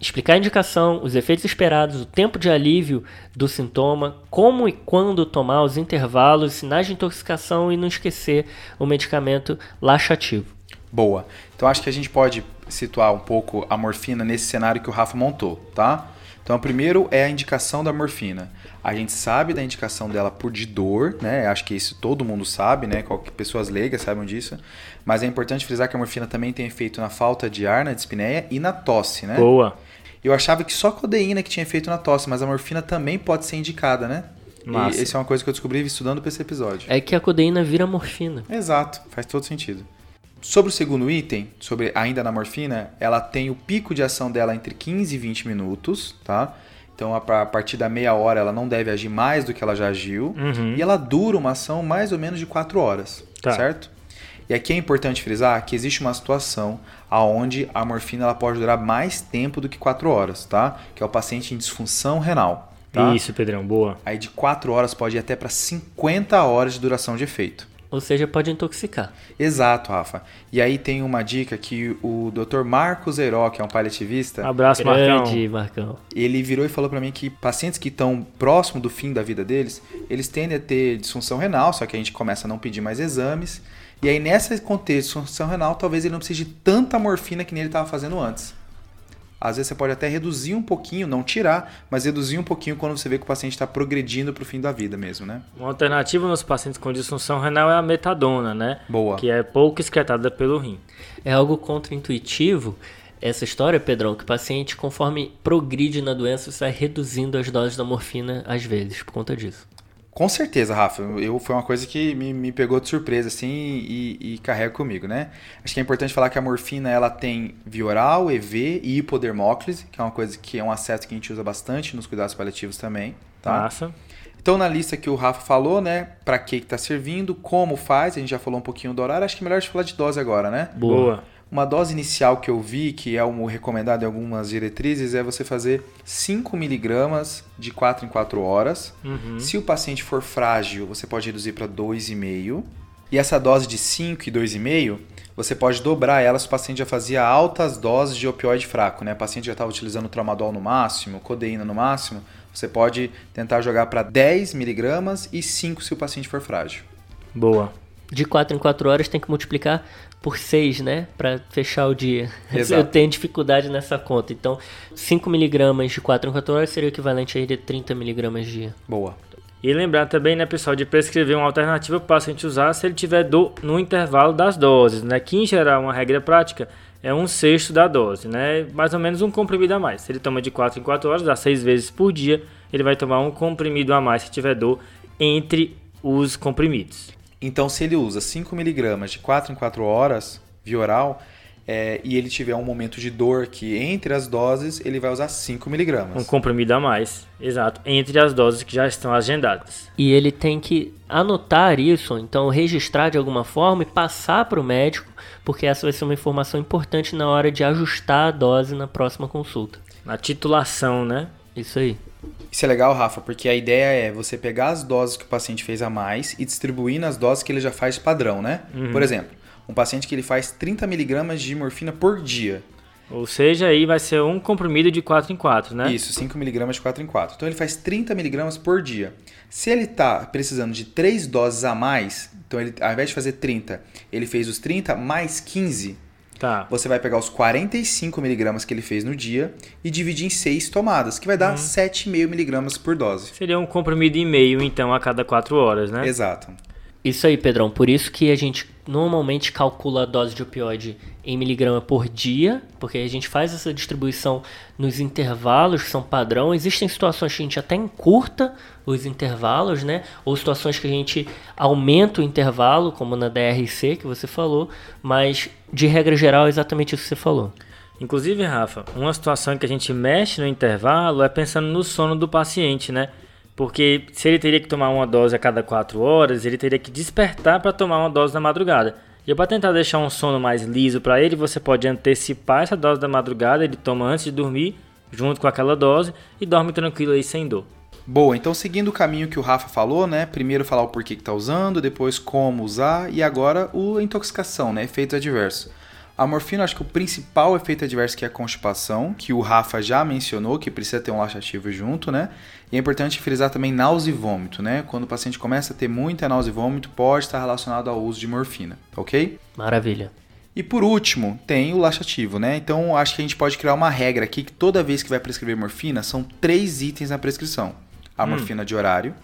Explicar a indicação, os efeitos esperados, o tempo de alívio do sintoma, como e quando tomar, os intervalos, sinais de intoxicação e não esquecer o medicamento laxativo. Boa. Então acho que a gente pode situar um pouco a morfina nesse cenário que o Rafa montou, tá? Então, primeiro é a indicação da morfina. A gente sabe da indicação dela por de dor, né? Acho que isso todo mundo sabe, né? Qualquer pessoas leigas sabem disso. Mas é importante frisar que a morfina também tem efeito na falta de ar, na dispneia e na tosse, né? Boa. Eu achava que só a codeína que tinha efeito na tosse, mas a morfina também pode ser indicada, né? Massa. E isso é uma coisa que eu descobri estudando para esse episódio. É que a codeína vira morfina. Exato, faz todo sentido. Sobre o segundo item, sobre ainda na morfina, ela tem o pico de ação dela entre 15 e 20 minutos, tá? Então, a partir da meia hora, ela não deve agir mais do que ela já agiu. Uhum. E ela dura uma ação mais ou menos de 4 horas, tá. certo? E aqui é importante frisar que existe uma situação aonde a morfina ela pode durar mais tempo do que 4 horas, tá? Que é o paciente em disfunção renal. Tá? Isso, Pedrão, boa. Aí de 4 horas pode ir até para 50 horas de duração de efeito. Ou seja, pode intoxicar. Exato, Rafa. E aí tem uma dica que o Dr. Marcos Heró, que é um paliativista. Abraço, Grande, Marcão. Marcão. Ele virou e falou para mim que pacientes que estão próximo do fim da vida deles, eles tendem a ter disfunção renal, só que a gente começa a não pedir mais exames. E aí, nesse contexto de disfunção renal, talvez ele não precise de tanta morfina que nem ele estava fazendo antes. Às vezes você pode até reduzir um pouquinho, não tirar, mas reduzir um pouquinho quando você vê que o paciente está progredindo para o fim da vida mesmo, né? Uma alternativa nos pacientes com disfunção renal é a metadona, né? Boa. Que é pouco excretada pelo rim. É algo contraintuitivo essa história, Pedrão, que o paciente, conforme progride na doença, você vai reduzindo as doses da morfina às vezes, por conta disso. Com certeza, Rafa. Eu, foi uma coisa que me, me pegou de surpresa, assim, e, e carrega comigo, né? Acho que é importante falar que a morfina, ela tem via oral, EV e hipodermóclise, que é uma coisa que é um acesso que a gente usa bastante nos cuidados paliativos também, tá? Massa. Então, na lista que o Rafa falou, né, para que que tá servindo, como faz, a gente já falou um pouquinho do horário, acho que é melhor a gente falar de dose agora, né? Boa. Uma dose inicial que eu vi, que é o recomendado em algumas diretrizes, é você fazer 5 miligramas de 4 em 4 horas. Uhum. Se o paciente for frágil, você pode reduzir para 2,5, E essa dose de 5 e 2,5, você pode dobrar ela se o paciente já fazia altas doses de opioide fraco, né? O paciente já estava utilizando tramadol no máximo, codeína no máximo, você pode tentar jogar para 10 miligramas e 5 se o paciente for frágil. Boa. De 4 em 4 horas tem que multiplicar por 6, né? Para fechar o dia. Exato. Eu tenho dificuldade nessa conta. Então, 5 miligramas de 4 em 4 horas seria o equivalente aí de 30 miligramas dia. Boa. E lembrar também, né, pessoal, de prescrever uma alternativa para o paciente usar se ele tiver dor no intervalo das doses, né? Que em geral, uma regra prática é um sexto da dose, né? Mais ou menos um comprimido a mais. Se ele toma de 4 em 4 horas, dá 6 vezes por dia, ele vai tomar um comprimido a mais se tiver dor entre os comprimidos. Então, se ele usa 5 miligramas de 4 em 4 horas, via oral, é, e ele tiver um momento de dor que entre as doses, ele vai usar 5 miligramas. Um comprimido a mais, exato, entre as doses que já estão agendadas. E ele tem que anotar isso, então registrar de alguma forma e passar para o médico, porque essa vai ser uma informação importante na hora de ajustar a dose na próxima consulta. Na titulação, né? Isso aí. Isso é legal, Rafa, porque a ideia é você pegar as doses que o paciente fez a mais e distribuir nas doses que ele já faz padrão, né? Por exemplo, um paciente que ele faz 30 miligramas de morfina por dia. Ou seja, aí vai ser um comprimido de 4 em 4, né? Isso, 5 miligramas de 4 em 4. Então ele faz 30 miligramas por dia. Se ele está precisando de 3 doses a mais, então ele, ao invés de fazer 30, ele fez os 30 mais 15, Tá. você vai pegar os 45 miligramas que ele fez no dia e dividir em 6 tomadas, que vai dar 7,5 miligramas por dose. Seria um comprimido e meio, então, a cada 4 horas, né? Exato. Isso aí, Pedrão. Por isso que a gente normalmente calcula a dose de opioide em miligrama por dia, porque a gente faz essa distribuição nos intervalos que são padrão. Existem situações que a gente até encurta os intervalos, né? Ou situações que a gente aumenta o intervalo, como na DRC que você falou, mas de regra geral é exatamente isso que você falou. Inclusive, Rafa, uma situação que a gente mexe no intervalo é pensando no sono do paciente, né? Porque se ele teria que tomar uma dose a cada 4 horas, ele teria que despertar para tomar uma dose na madrugada. E para tentar deixar um sono mais liso para ele, você pode antecipar essa dose da madrugada, ele toma antes de dormir, junto com aquela dose, e dorme tranquilo aí sem dor. Boa, então seguindo o caminho que o Rafa falou, né? Primeiro falar o porquê que tá usando, depois como usar e agora o intoxicação, né? Efeitos adversos. A morfina, acho que o principal efeito adverso que é a constipação, que o Rafa já mencionou, que precisa ter um laxativo junto, né? E é importante frisar também náusea e vômito, né? Quando o paciente começa a ter muita náusea e vômito, pode estar relacionado ao uso de morfina, ok? Maravilha. E por último, tem o laxativo, né? Então acho que a gente pode criar uma regra aqui que toda vez que vai prescrever morfina, são três itens na prescrição: a morfina de horário,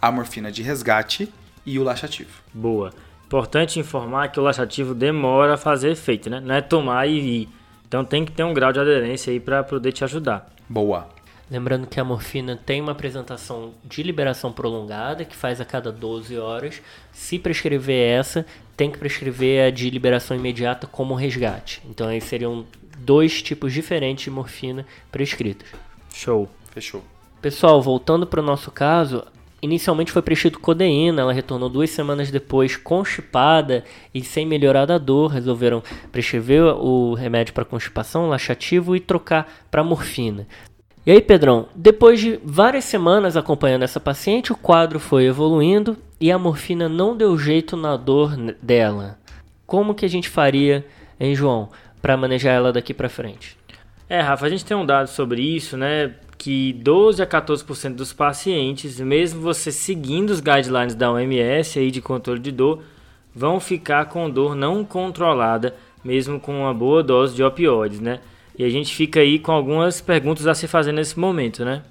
a morfina de resgate e o laxativo. Boa. Importante informar que o laxativo demora a fazer efeito, né? Não é tomar e ir. Então tem que ter um grau de aderência aí para poder te ajudar. Boa. Lembrando que a morfina tem uma apresentação de liberação prolongada, que faz a cada 12 horas. Se prescrever essa, tem que prescrever a de liberação imediata como resgate. Então aí seriam dois tipos diferentes de morfina prescritos. Show. Fechou. Pessoal, voltando para o nosso caso, inicialmente foi prescrito codeína, ela retornou duas semanas depois constipada e sem melhorar da dor, resolveram prescrever o remédio para constipação, laxativo e trocar para morfina. E aí, Pedrão, depois de várias semanas acompanhando essa paciente, o quadro foi evoluindo e a morfina não deu jeito na dor dela. Como que a gente faria, hein, João, para manejar ela daqui para frente? É, Rafa, a gente tem um dado sobre isso, né? Que 12 a 14% dos pacientes, mesmo você seguindo os guidelines da OMS aí de controle de dor, vão ficar com dor não controlada, mesmo com uma boa dose de opioides, né? E a gente fica aí com algumas perguntas a se fazer nesse momento, né?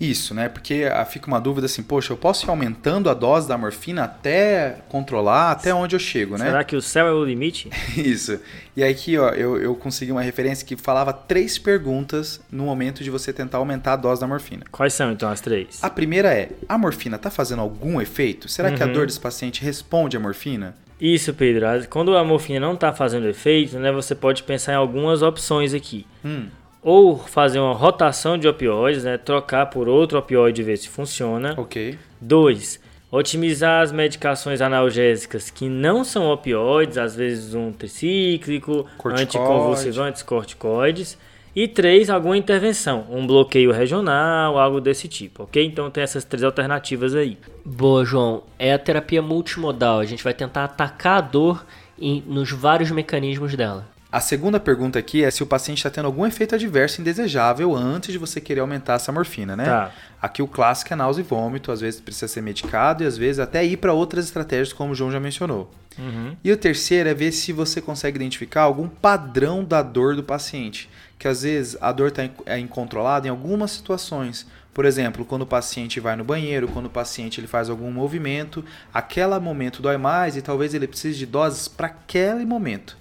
Isso, né? Porque ah, fica uma dúvida assim, poxa, eu posso ir aumentando a dose da morfina até controlar, até onde eu chego, né? Será que o céu é o limite? Isso. E aqui, ó, eu, eu consegui uma referência que falava três perguntas no momento de você tentar aumentar a dose da morfina. Quais são então as três? A primeira é, a morfina tá fazendo algum efeito? Será que a dor desse paciente responde à morfina? Isso, Pedro. Quando a morfina não está fazendo efeito, né, você pode pensar em algumas opções aqui. Hum, Ou fazer uma rotação de opioides, né, trocar por outro opioide e ver se funciona. ok. 2. Otimizar as medicações analgésicas que não são opioides, às vezes um tricíclico, Corticoide. anticonvulsivantes, corticoides. E três, alguma intervenção, um bloqueio regional, algo desse tipo, ok? Então tem essas três alternativas aí. Boa, João. É a terapia multimodal. A gente vai tentar atacar a dor em, nos vários mecanismos dela. A segunda pergunta aqui é se o paciente está tendo algum efeito adverso indesejável antes de você querer aumentar essa morfina, né? Tá. Aqui o clássico é náusea e vômito, às vezes precisa ser medicado e às vezes até ir para outras estratégias, como o João já mencionou. Uhum. E o terceiro é ver se você consegue identificar algum padrão da dor do paciente, que às vezes a dor está é incontrolada em algumas situações. Por exemplo, quando o paciente vai no banheiro, quando o paciente ele faz algum movimento, aquele momento dói mais e talvez ele precise de doses para aquele momento.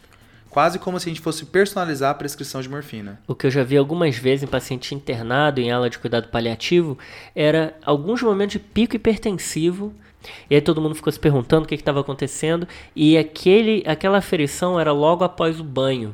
Quase como se a gente fosse personalizar a prescrição de morfina. O que eu já vi algumas vezes em paciente internado em ala de cuidado paliativo era alguns momentos de pico hipertensivo. E aí todo mundo ficou se perguntando o que estava acontecendo. E aquele, aquela aferição era logo após o banho.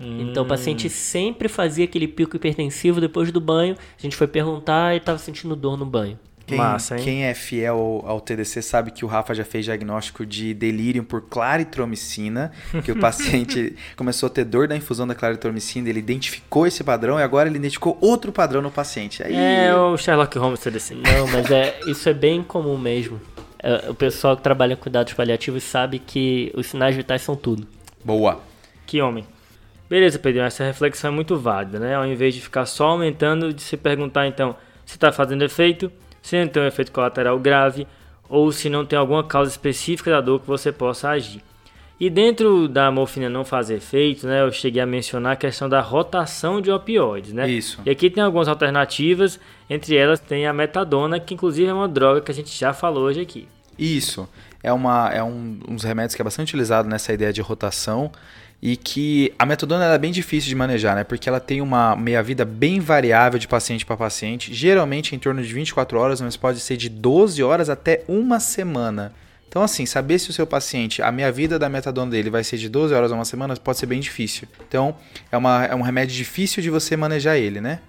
Então o paciente sempre fazia aquele pico hipertensivo depois do banho. A gente foi perguntar e estava sentindo dor no banho. Quem, Massa, hein? quem é fiel ao TDC sabe que o Rafa já fez diagnóstico de delírio por claritromicina, que o paciente começou a ter dor da infusão da claritromicina, ele identificou esse padrão e agora ele identificou outro padrão no paciente. Aí, É o Sherlock Holmes CDC. Não, mas é, isso é bem comum mesmo. É, o pessoal que trabalha com cuidados paliativos sabe que os sinais vitais são tudo. Boa. Que homem. Beleza, Pedro, essa reflexão é muito válida, né? Ao invés de ficar só aumentando, de se perguntar então se está fazendo efeito, se não tem um efeito colateral grave ou se não tem alguma causa específica da dor que você possa agir. E dentro da morfina não fazer efeito, né, eu cheguei a mencionar a questão da rotação de opioides, né? Isso. E aqui tem algumas alternativas, entre elas tem a metadona, que inclusive é uma droga que a gente já falou hoje aqui. Isso. É, uma, é um, um dos remédios que é bastante utilizado nessa ideia de rotação e que a metadona é bem difícil de manejar, né? Porque ela tem uma meia-vida bem variável de paciente para paciente, geralmente em torno de 24 horas, mas pode ser de 12 horas até uma semana. Então, assim, saber se o seu paciente, a meia-vida da metadona dele vai ser de 12 horas a uma semana, pode ser bem difícil. Então, é, uma, é um remédio difícil de você manejar ele, né?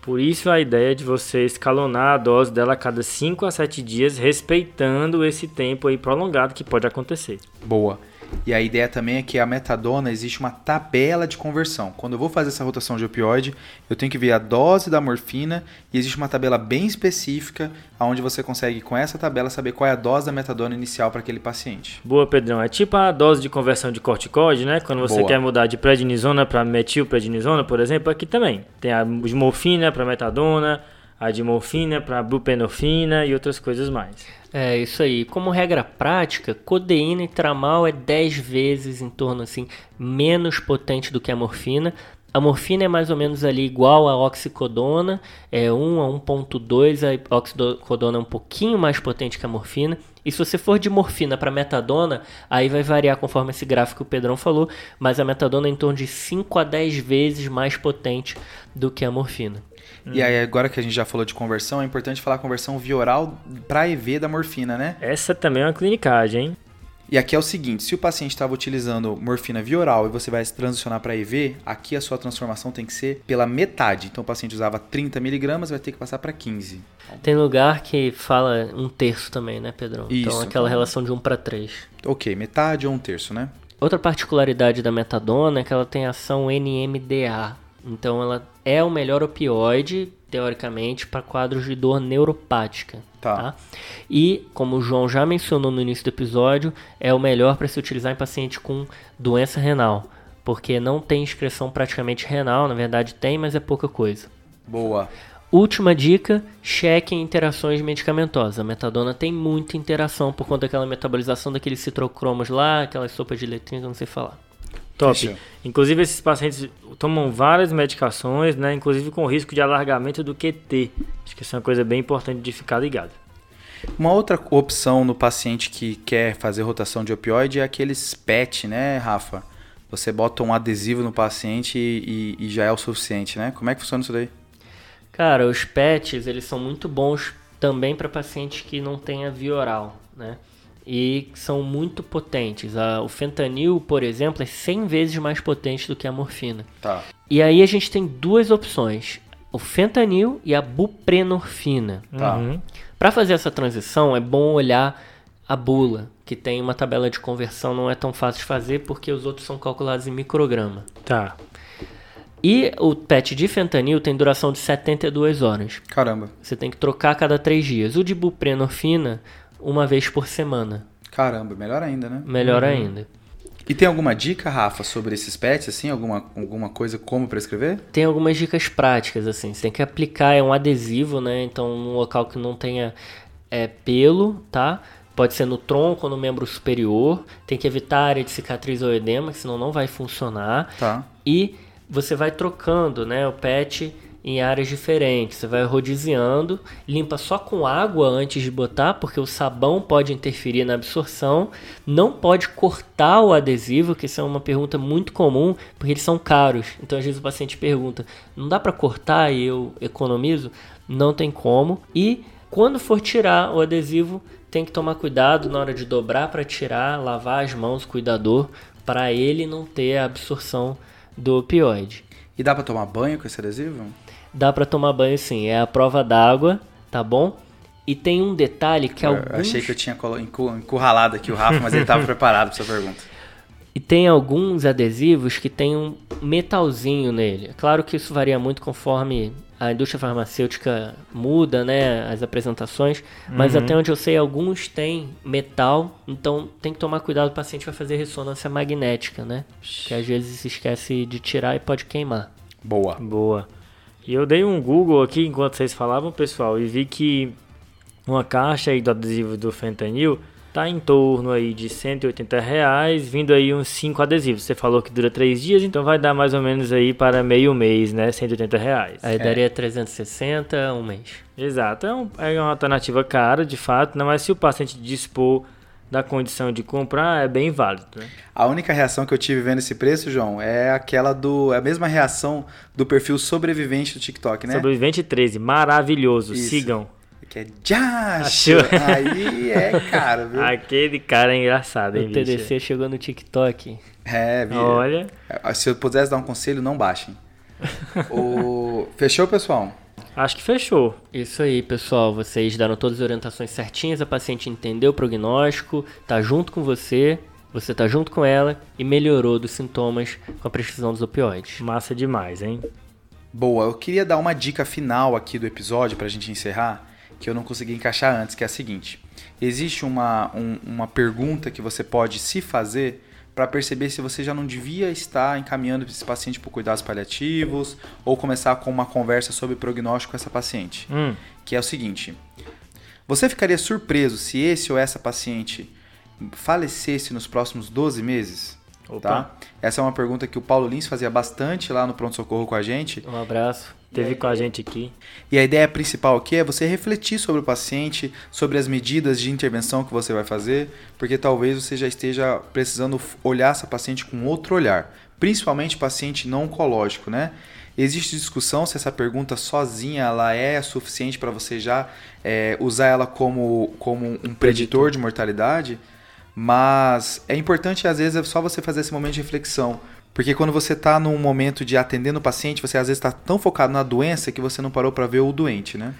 Por isso a ideia de você escalonar a dose dela a cada 5 a 7 dias, respeitando esse tempo aí prolongado que pode acontecer. Boa. E a ideia também é que a metadona existe uma tabela de conversão. Quando eu vou fazer essa rotação de opioide, eu tenho que ver a dose da morfina e existe uma tabela bem específica onde você consegue com essa tabela saber qual é a dose da metadona inicial para aquele paciente. Boa, Pedrão. É tipo a dose de conversão de corticóide, né? Quando você Boa. quer mudar de prednisona para metilprednisona, por exemplo, aqui também. Tem a de morfina para metadona, a de morfina para buprenorfina e outras coisas mais. É isso aí. Como regra prática, codeína e tramal é 10 vezes em torno assim menos potente do que a morfina. A morfina é mais ou menos ali igual a oxicodona, é 1 a 1.2, a oxicodona é um pouquinho mais potente que a morfina. E se você for de morfina para metadona, aí vai variar conforme esse gráfico que o Pedrão falou, mas a metadona é em torno de 5 a 10 vezes mais potente do que a morfina. E aí, agora que a gente já falou de conversão, é importante falar a conversão via oral para EV da morfina, né? Essa também é uma clinicagem, hein? E aqui é o seguinte, se o paciente estava utilizando morfina via oral e você vai transicionar para IV, aqui a sua transformação tem que ser pela metade. Então o paciente usava 30 miligramas, vai ter que passar para 15. Tem lugar que fala um terço também, né, Pedrão? Isso, então aquela então- relação de 1 para 3. Ok, metade ou um terço, né? Outra particularidade da metadona é que ela tem ação NMDA. Então ela é o melhor opioide, teoricamente, para quadros de dor neuropática. Tá. Tá? E, como o João já mencionou no início do episódio, é o melhor para se utilizar em paciente com doença renal. Porque não tem excreção praticamente renal, na verdade tem, mas é pouca coisa. Boa. Última dica, cheque em interações medicamentosas. A metadona tem muita interação por conta daquela metabolização daqueles citrocromos lá, aquelas sopas de letrinha que eu não sei falar. Top. Fechou. Inclusive, esses pacientes tomam várias medicações, né? Inclusive com risco de alargamento do QT. Acho que isso é uma coisa bem importante de ficar ligado. Uma outra opção no paciente que quer fazer rotação de opioide é aqueles PET, né, Rafa? Você bota um adesivo no paciente e, e já é o suficiente, né? Como é que funciona isso daí? Cara, os PETs, eles são muito bons também para pacientes que não têm a via oral, né? E são muito potentes. A- o fentanil, por exemplo, é 100 vezes mais potente do que a morfina. Tá. E aí a gente tem duas opções: o fentanil e a buprenorfina. Tá. Uhum. Para fazer essa transição, é bom olhar a bula, que tem uma tabela de conversão, não é tão fácil de fazer porque os outros são calculados em micrograma. Tá. E o PET de fentanil tem duração de 72 horas. Caramba. Você tem que trocar a cada três dias. O de buprenorfina, uma vez por semana. Caramba, melhor ainda, né? Melhor ainda. E tem alguma dica, Rafa, sobre esses pets, assim? Alguma, alguma coisa como prescrever? Tem algumas dicas práticas, assim. Você tem que aplicar, é um adesivo, né? Então, num local que não tenha é, pelo, tá? Pode ser no tronco ou no membro superior. Tem que evitar a área de cicatriz ou edema, senão não vai funcionar. Tá. E você vai trocando, né, o pet em áreas diferentes. Você vai rodiziando, limpa só com água antes de botar, porque o sabão pode interferir na absorção. Não pode cortar o adesivo, que isso é uma pergunta muito comum, porque eles são caros. Então às vezes o paciente pergunta: "Não dá para cortar e eu economizo?" Não tem como. E quando for tirar o adesivo, tem que tomar cuidado na hora de dobrar para tirar, lavar as mãos, cuidador, para ele não ter a absorção do opioide. E dá pra tomar banho com esse adesivo? Dá para tomar banho sim, é a prova d'água, tá bom? E tem um detalhe que Eu alguns... achei que eu tinha encurralado aqui o Rafa, mas ele estava preparado pra essa pergunta. E tem alguns adesivos que tem um metalzinho nele. É claro que isso varia muito conforme a indústria farmacêutica muda, né, as apresentações, mas até onde eu sei alguns têm metal, então tem que tomar cuidado, o paciente vai fazer ressonância magnética, né? Que às vezes se esquece de tirar e pode queimar. Boa. Boa. E eu dei um Google aqui enquanto vocês falavam, pessoal, e vi que uma caixa aí do adesivo do fentanil tá em torno aí de 180 reais, vindo aí uns 5 adesivos. Você falou que dura 3 dias, então vai dar mais ou menos aí para meio mês, né? 180 reais. Aí daria 360 um mês. Exato, é, um- é uma alternativa cara, de fato, né? mas se o paciente dispor da condição de comprar, é bem válido, né? A única reação que eu tive vendo esse preço, João, é aquela do. É a mesma reação do perfil sobrevivente do TikTok, né? Sobrevivente 13, maravilhoso, Isso. sigam. Que é Josh! Achou? Aí é caro, viu? Aquele cara é engraçado, hein, O bicho? TDC chegou no TikTok. É, vira. Olha, Se eu pudesse dar um conselho, não baixem. o... Fechou, pessoal? Acho que fechou. Isso aí, pessoal. Vocês deram todas as orientações certinhas, a paciente entendeu o prognóstico, tá junto com você, você tá junto com ela e melhorou dos sintomas com a prescrição dos opioides. Massa demais, hein? Boa, eu queria dar uma dica final aqui do episódio pra gente encerrar, que eu não consegui encaixar antes, que é a seguinte. Existe uma, um- uma pergunta que você pode se fazer para perceber se você já não devia estar encaminhando esse paciente para cuidados paliativos ou começar com uma conversa sobre prognóstico com essa paciente. Hum, que é o seguinte: você ficaria surpreso se esse ou essa paciente falecesse nos próximos 12 meses? Opa. Tá? Essa é uma pergunta que o Paulo Lins fazia bastante lá no Pronto Socorro com a gente. Um abraço. Teve com a gente aqui. E a ideia principal aqui é você refletir sobre o paciente, sobre as medidas de intervenção que você vai fazer, porque talvez você já esteja precisando olhar essa paciente com outro olhar, principalmente paciente não oncológico, né? Existe discussão se essa pergunta sozinha ela é suficiente para você já é, usar ela como, como um preditor de mortalidade, mas é importante às vezes é só você fazer esse momento de reflexão. Porque quando você está num momento de atendendo o paciente, você às vezes está tão focado na doença que você não parou para ver o doente, né?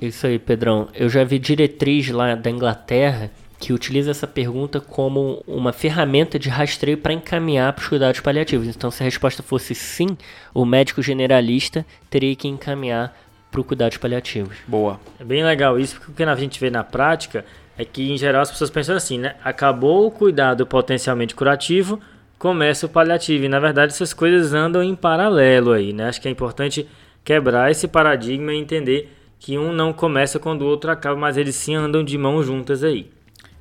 Isso aí, Pedrão. Eu já vi diretriz lá da Inglaterra que utiliza essa pergunta como uma ferramenta de rastreio para encaminhar para os cuidados paliativos. Então, se a resposta fosse sim, o médico generalista teria que encaminhar para o cuidados paliativos. Boa. É bem legal isso, porque o que a gente vê na prática é que, em geral, as pessoas pensam assim, né? Acabou o cuidado potencialmente curativo, começa o paliativo. E, na verdade, essas coisas andam em paralelo aí, né? Acho que é importante quebrar esse paradigma e entender que um não começa quando o outro acaba, mas eles sim andam de mãos juntas aí.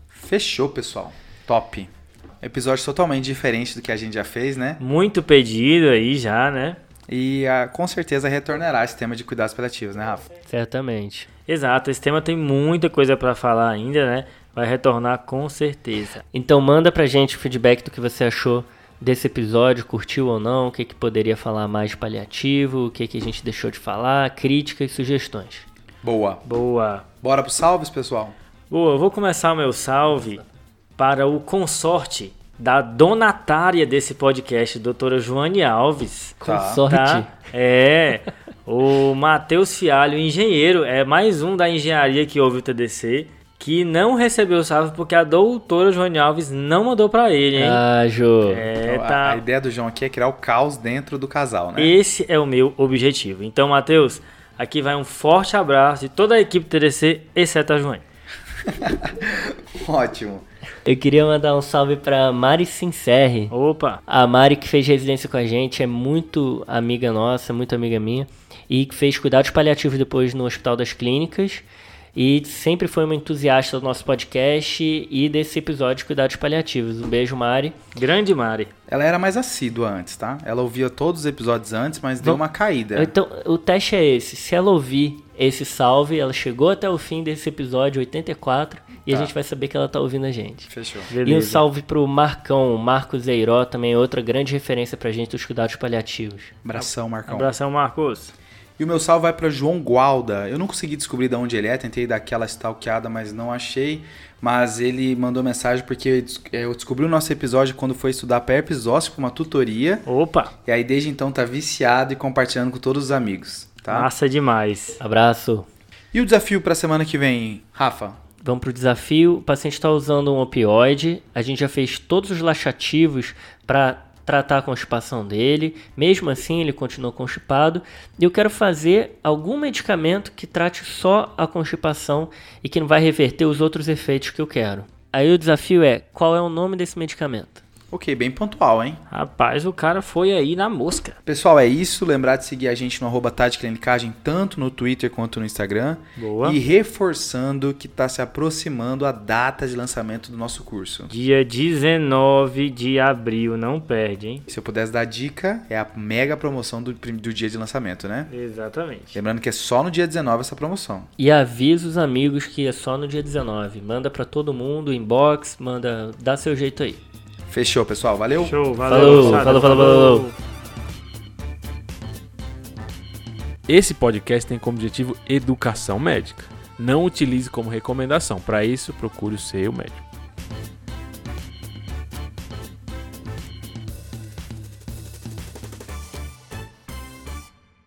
Fechou, pessoal. Top. Episódio totalmente diferente do que a gente já fez, né? Muito pedido aí já, né? E ah, com certeza retornará esse tema de cuidados paliativos, né, Rafa? Certamente. Exato, esse tema tem muita coisa para falar ainda, né? Vai retornar com certeza. Então, manda pra gente o feedback do que você achou desse episódio, curtiu ou não, o que, que poderia falar mais de paliativo, o que, que a gente deixou de falar, críticas e sugestões. Boa. Boa. Bora pro salves, pessoal? Boa, eu vou começar o meu salve para o consorte da donatária desse podcast, doutora Joane Alves. Com Tá. sorte. Tá? É, o Matheus Fialho, engenheiro, é mais um da engenharia que ouve o TDC, que não recebeu o salve porque a doutora Joane Alves não mandou pra ele, hein? Ah, Jô. é, Então, a- tá. a, ideia do João aqui é criar o caos dentro do casal, né? Esse é o meu objetivo. Então, Matheus, aqui vai um forte abraço de toda a equipe TDC, exceto a Joane. Ótimo. Eu queria mandar um salve pra Mari Sincerre. Opa! A Mari que fez residência com a gente é muito amiga nossa, muito amiga minha. E que fez cuidados paliativos depois no Hospital das Clínicas. E sempre foi uma entusiasta do nosso podcast e desse episódio de cuidados paliativos. Um beijo, Mari. Grande Mari. Ela era mais assídua antes, tá? Ela ouvia todos os episódios antes, mas deu uma caída. Então, o teste é esse. Se ela ouvir esse salve, ela chegou até o fim desse episódio 84 e a Tá. gente vai saber que ela tá ouvindo a gente. Fechou. E um Beleza. salve pro Marcão, Marcos Eiró, também outra grande referência pra gente dos cuidados paliativos. Abração, Marcão. Abração, Marcos. E o meu salve vai para João Gualda. Eu não consegui descobrir de onde ele é, tentei dar aquela stalkeada, mas não achei. Mas ele mandou mensagem porque eu des- eu descobri o nosso episódio quando foi estudar para herpes zoster para uma tutoria. Opa! E aí desde então tá viciado e compartilhando com todos os amigos, tá? Massa demais. Abraço. E o desafio para semana que vem, Rafa? Vamos pro desafio. O paciente está usando um opioide. A gente já fez todos os laxativos para tratar a constipação dele. Mesmo assim, ele continua constipado. E eu quero fazer algum medicamento que trate só a constipação e que não vai reverter os outros efeitos que eu quero. Aí o desafio é: qual é o nome desse medicamento? Ok, bem pontual, hein? Rapaz, o cara foi aí na mosca. Pessoal, é isso. Lembrar de seguir a gente no arroba Clinicagem, tanto no Twitter quanto no Instagram. Boa. E reforçando que está se aproximando a data de lançamento do nosso curso. Dia 19 de abril, não perde, hein? Se eu pudesse dar dica, é a mega promoção do, do dia de lançamento, né? Exatamente. Lembrando que é só no dia 19 essa promoção. E avisa os amigos que é só no dia 19. Manda para todo mundo, inbox, manda, dá seu jeito aí. Fechou, pessoal. Valeu? Show, Falou, valeu. moçada. falou, falou, falou. Esse podcast tem como objetivo educação médica. Não utilize como recomendação. Para isso, procure o seu médico.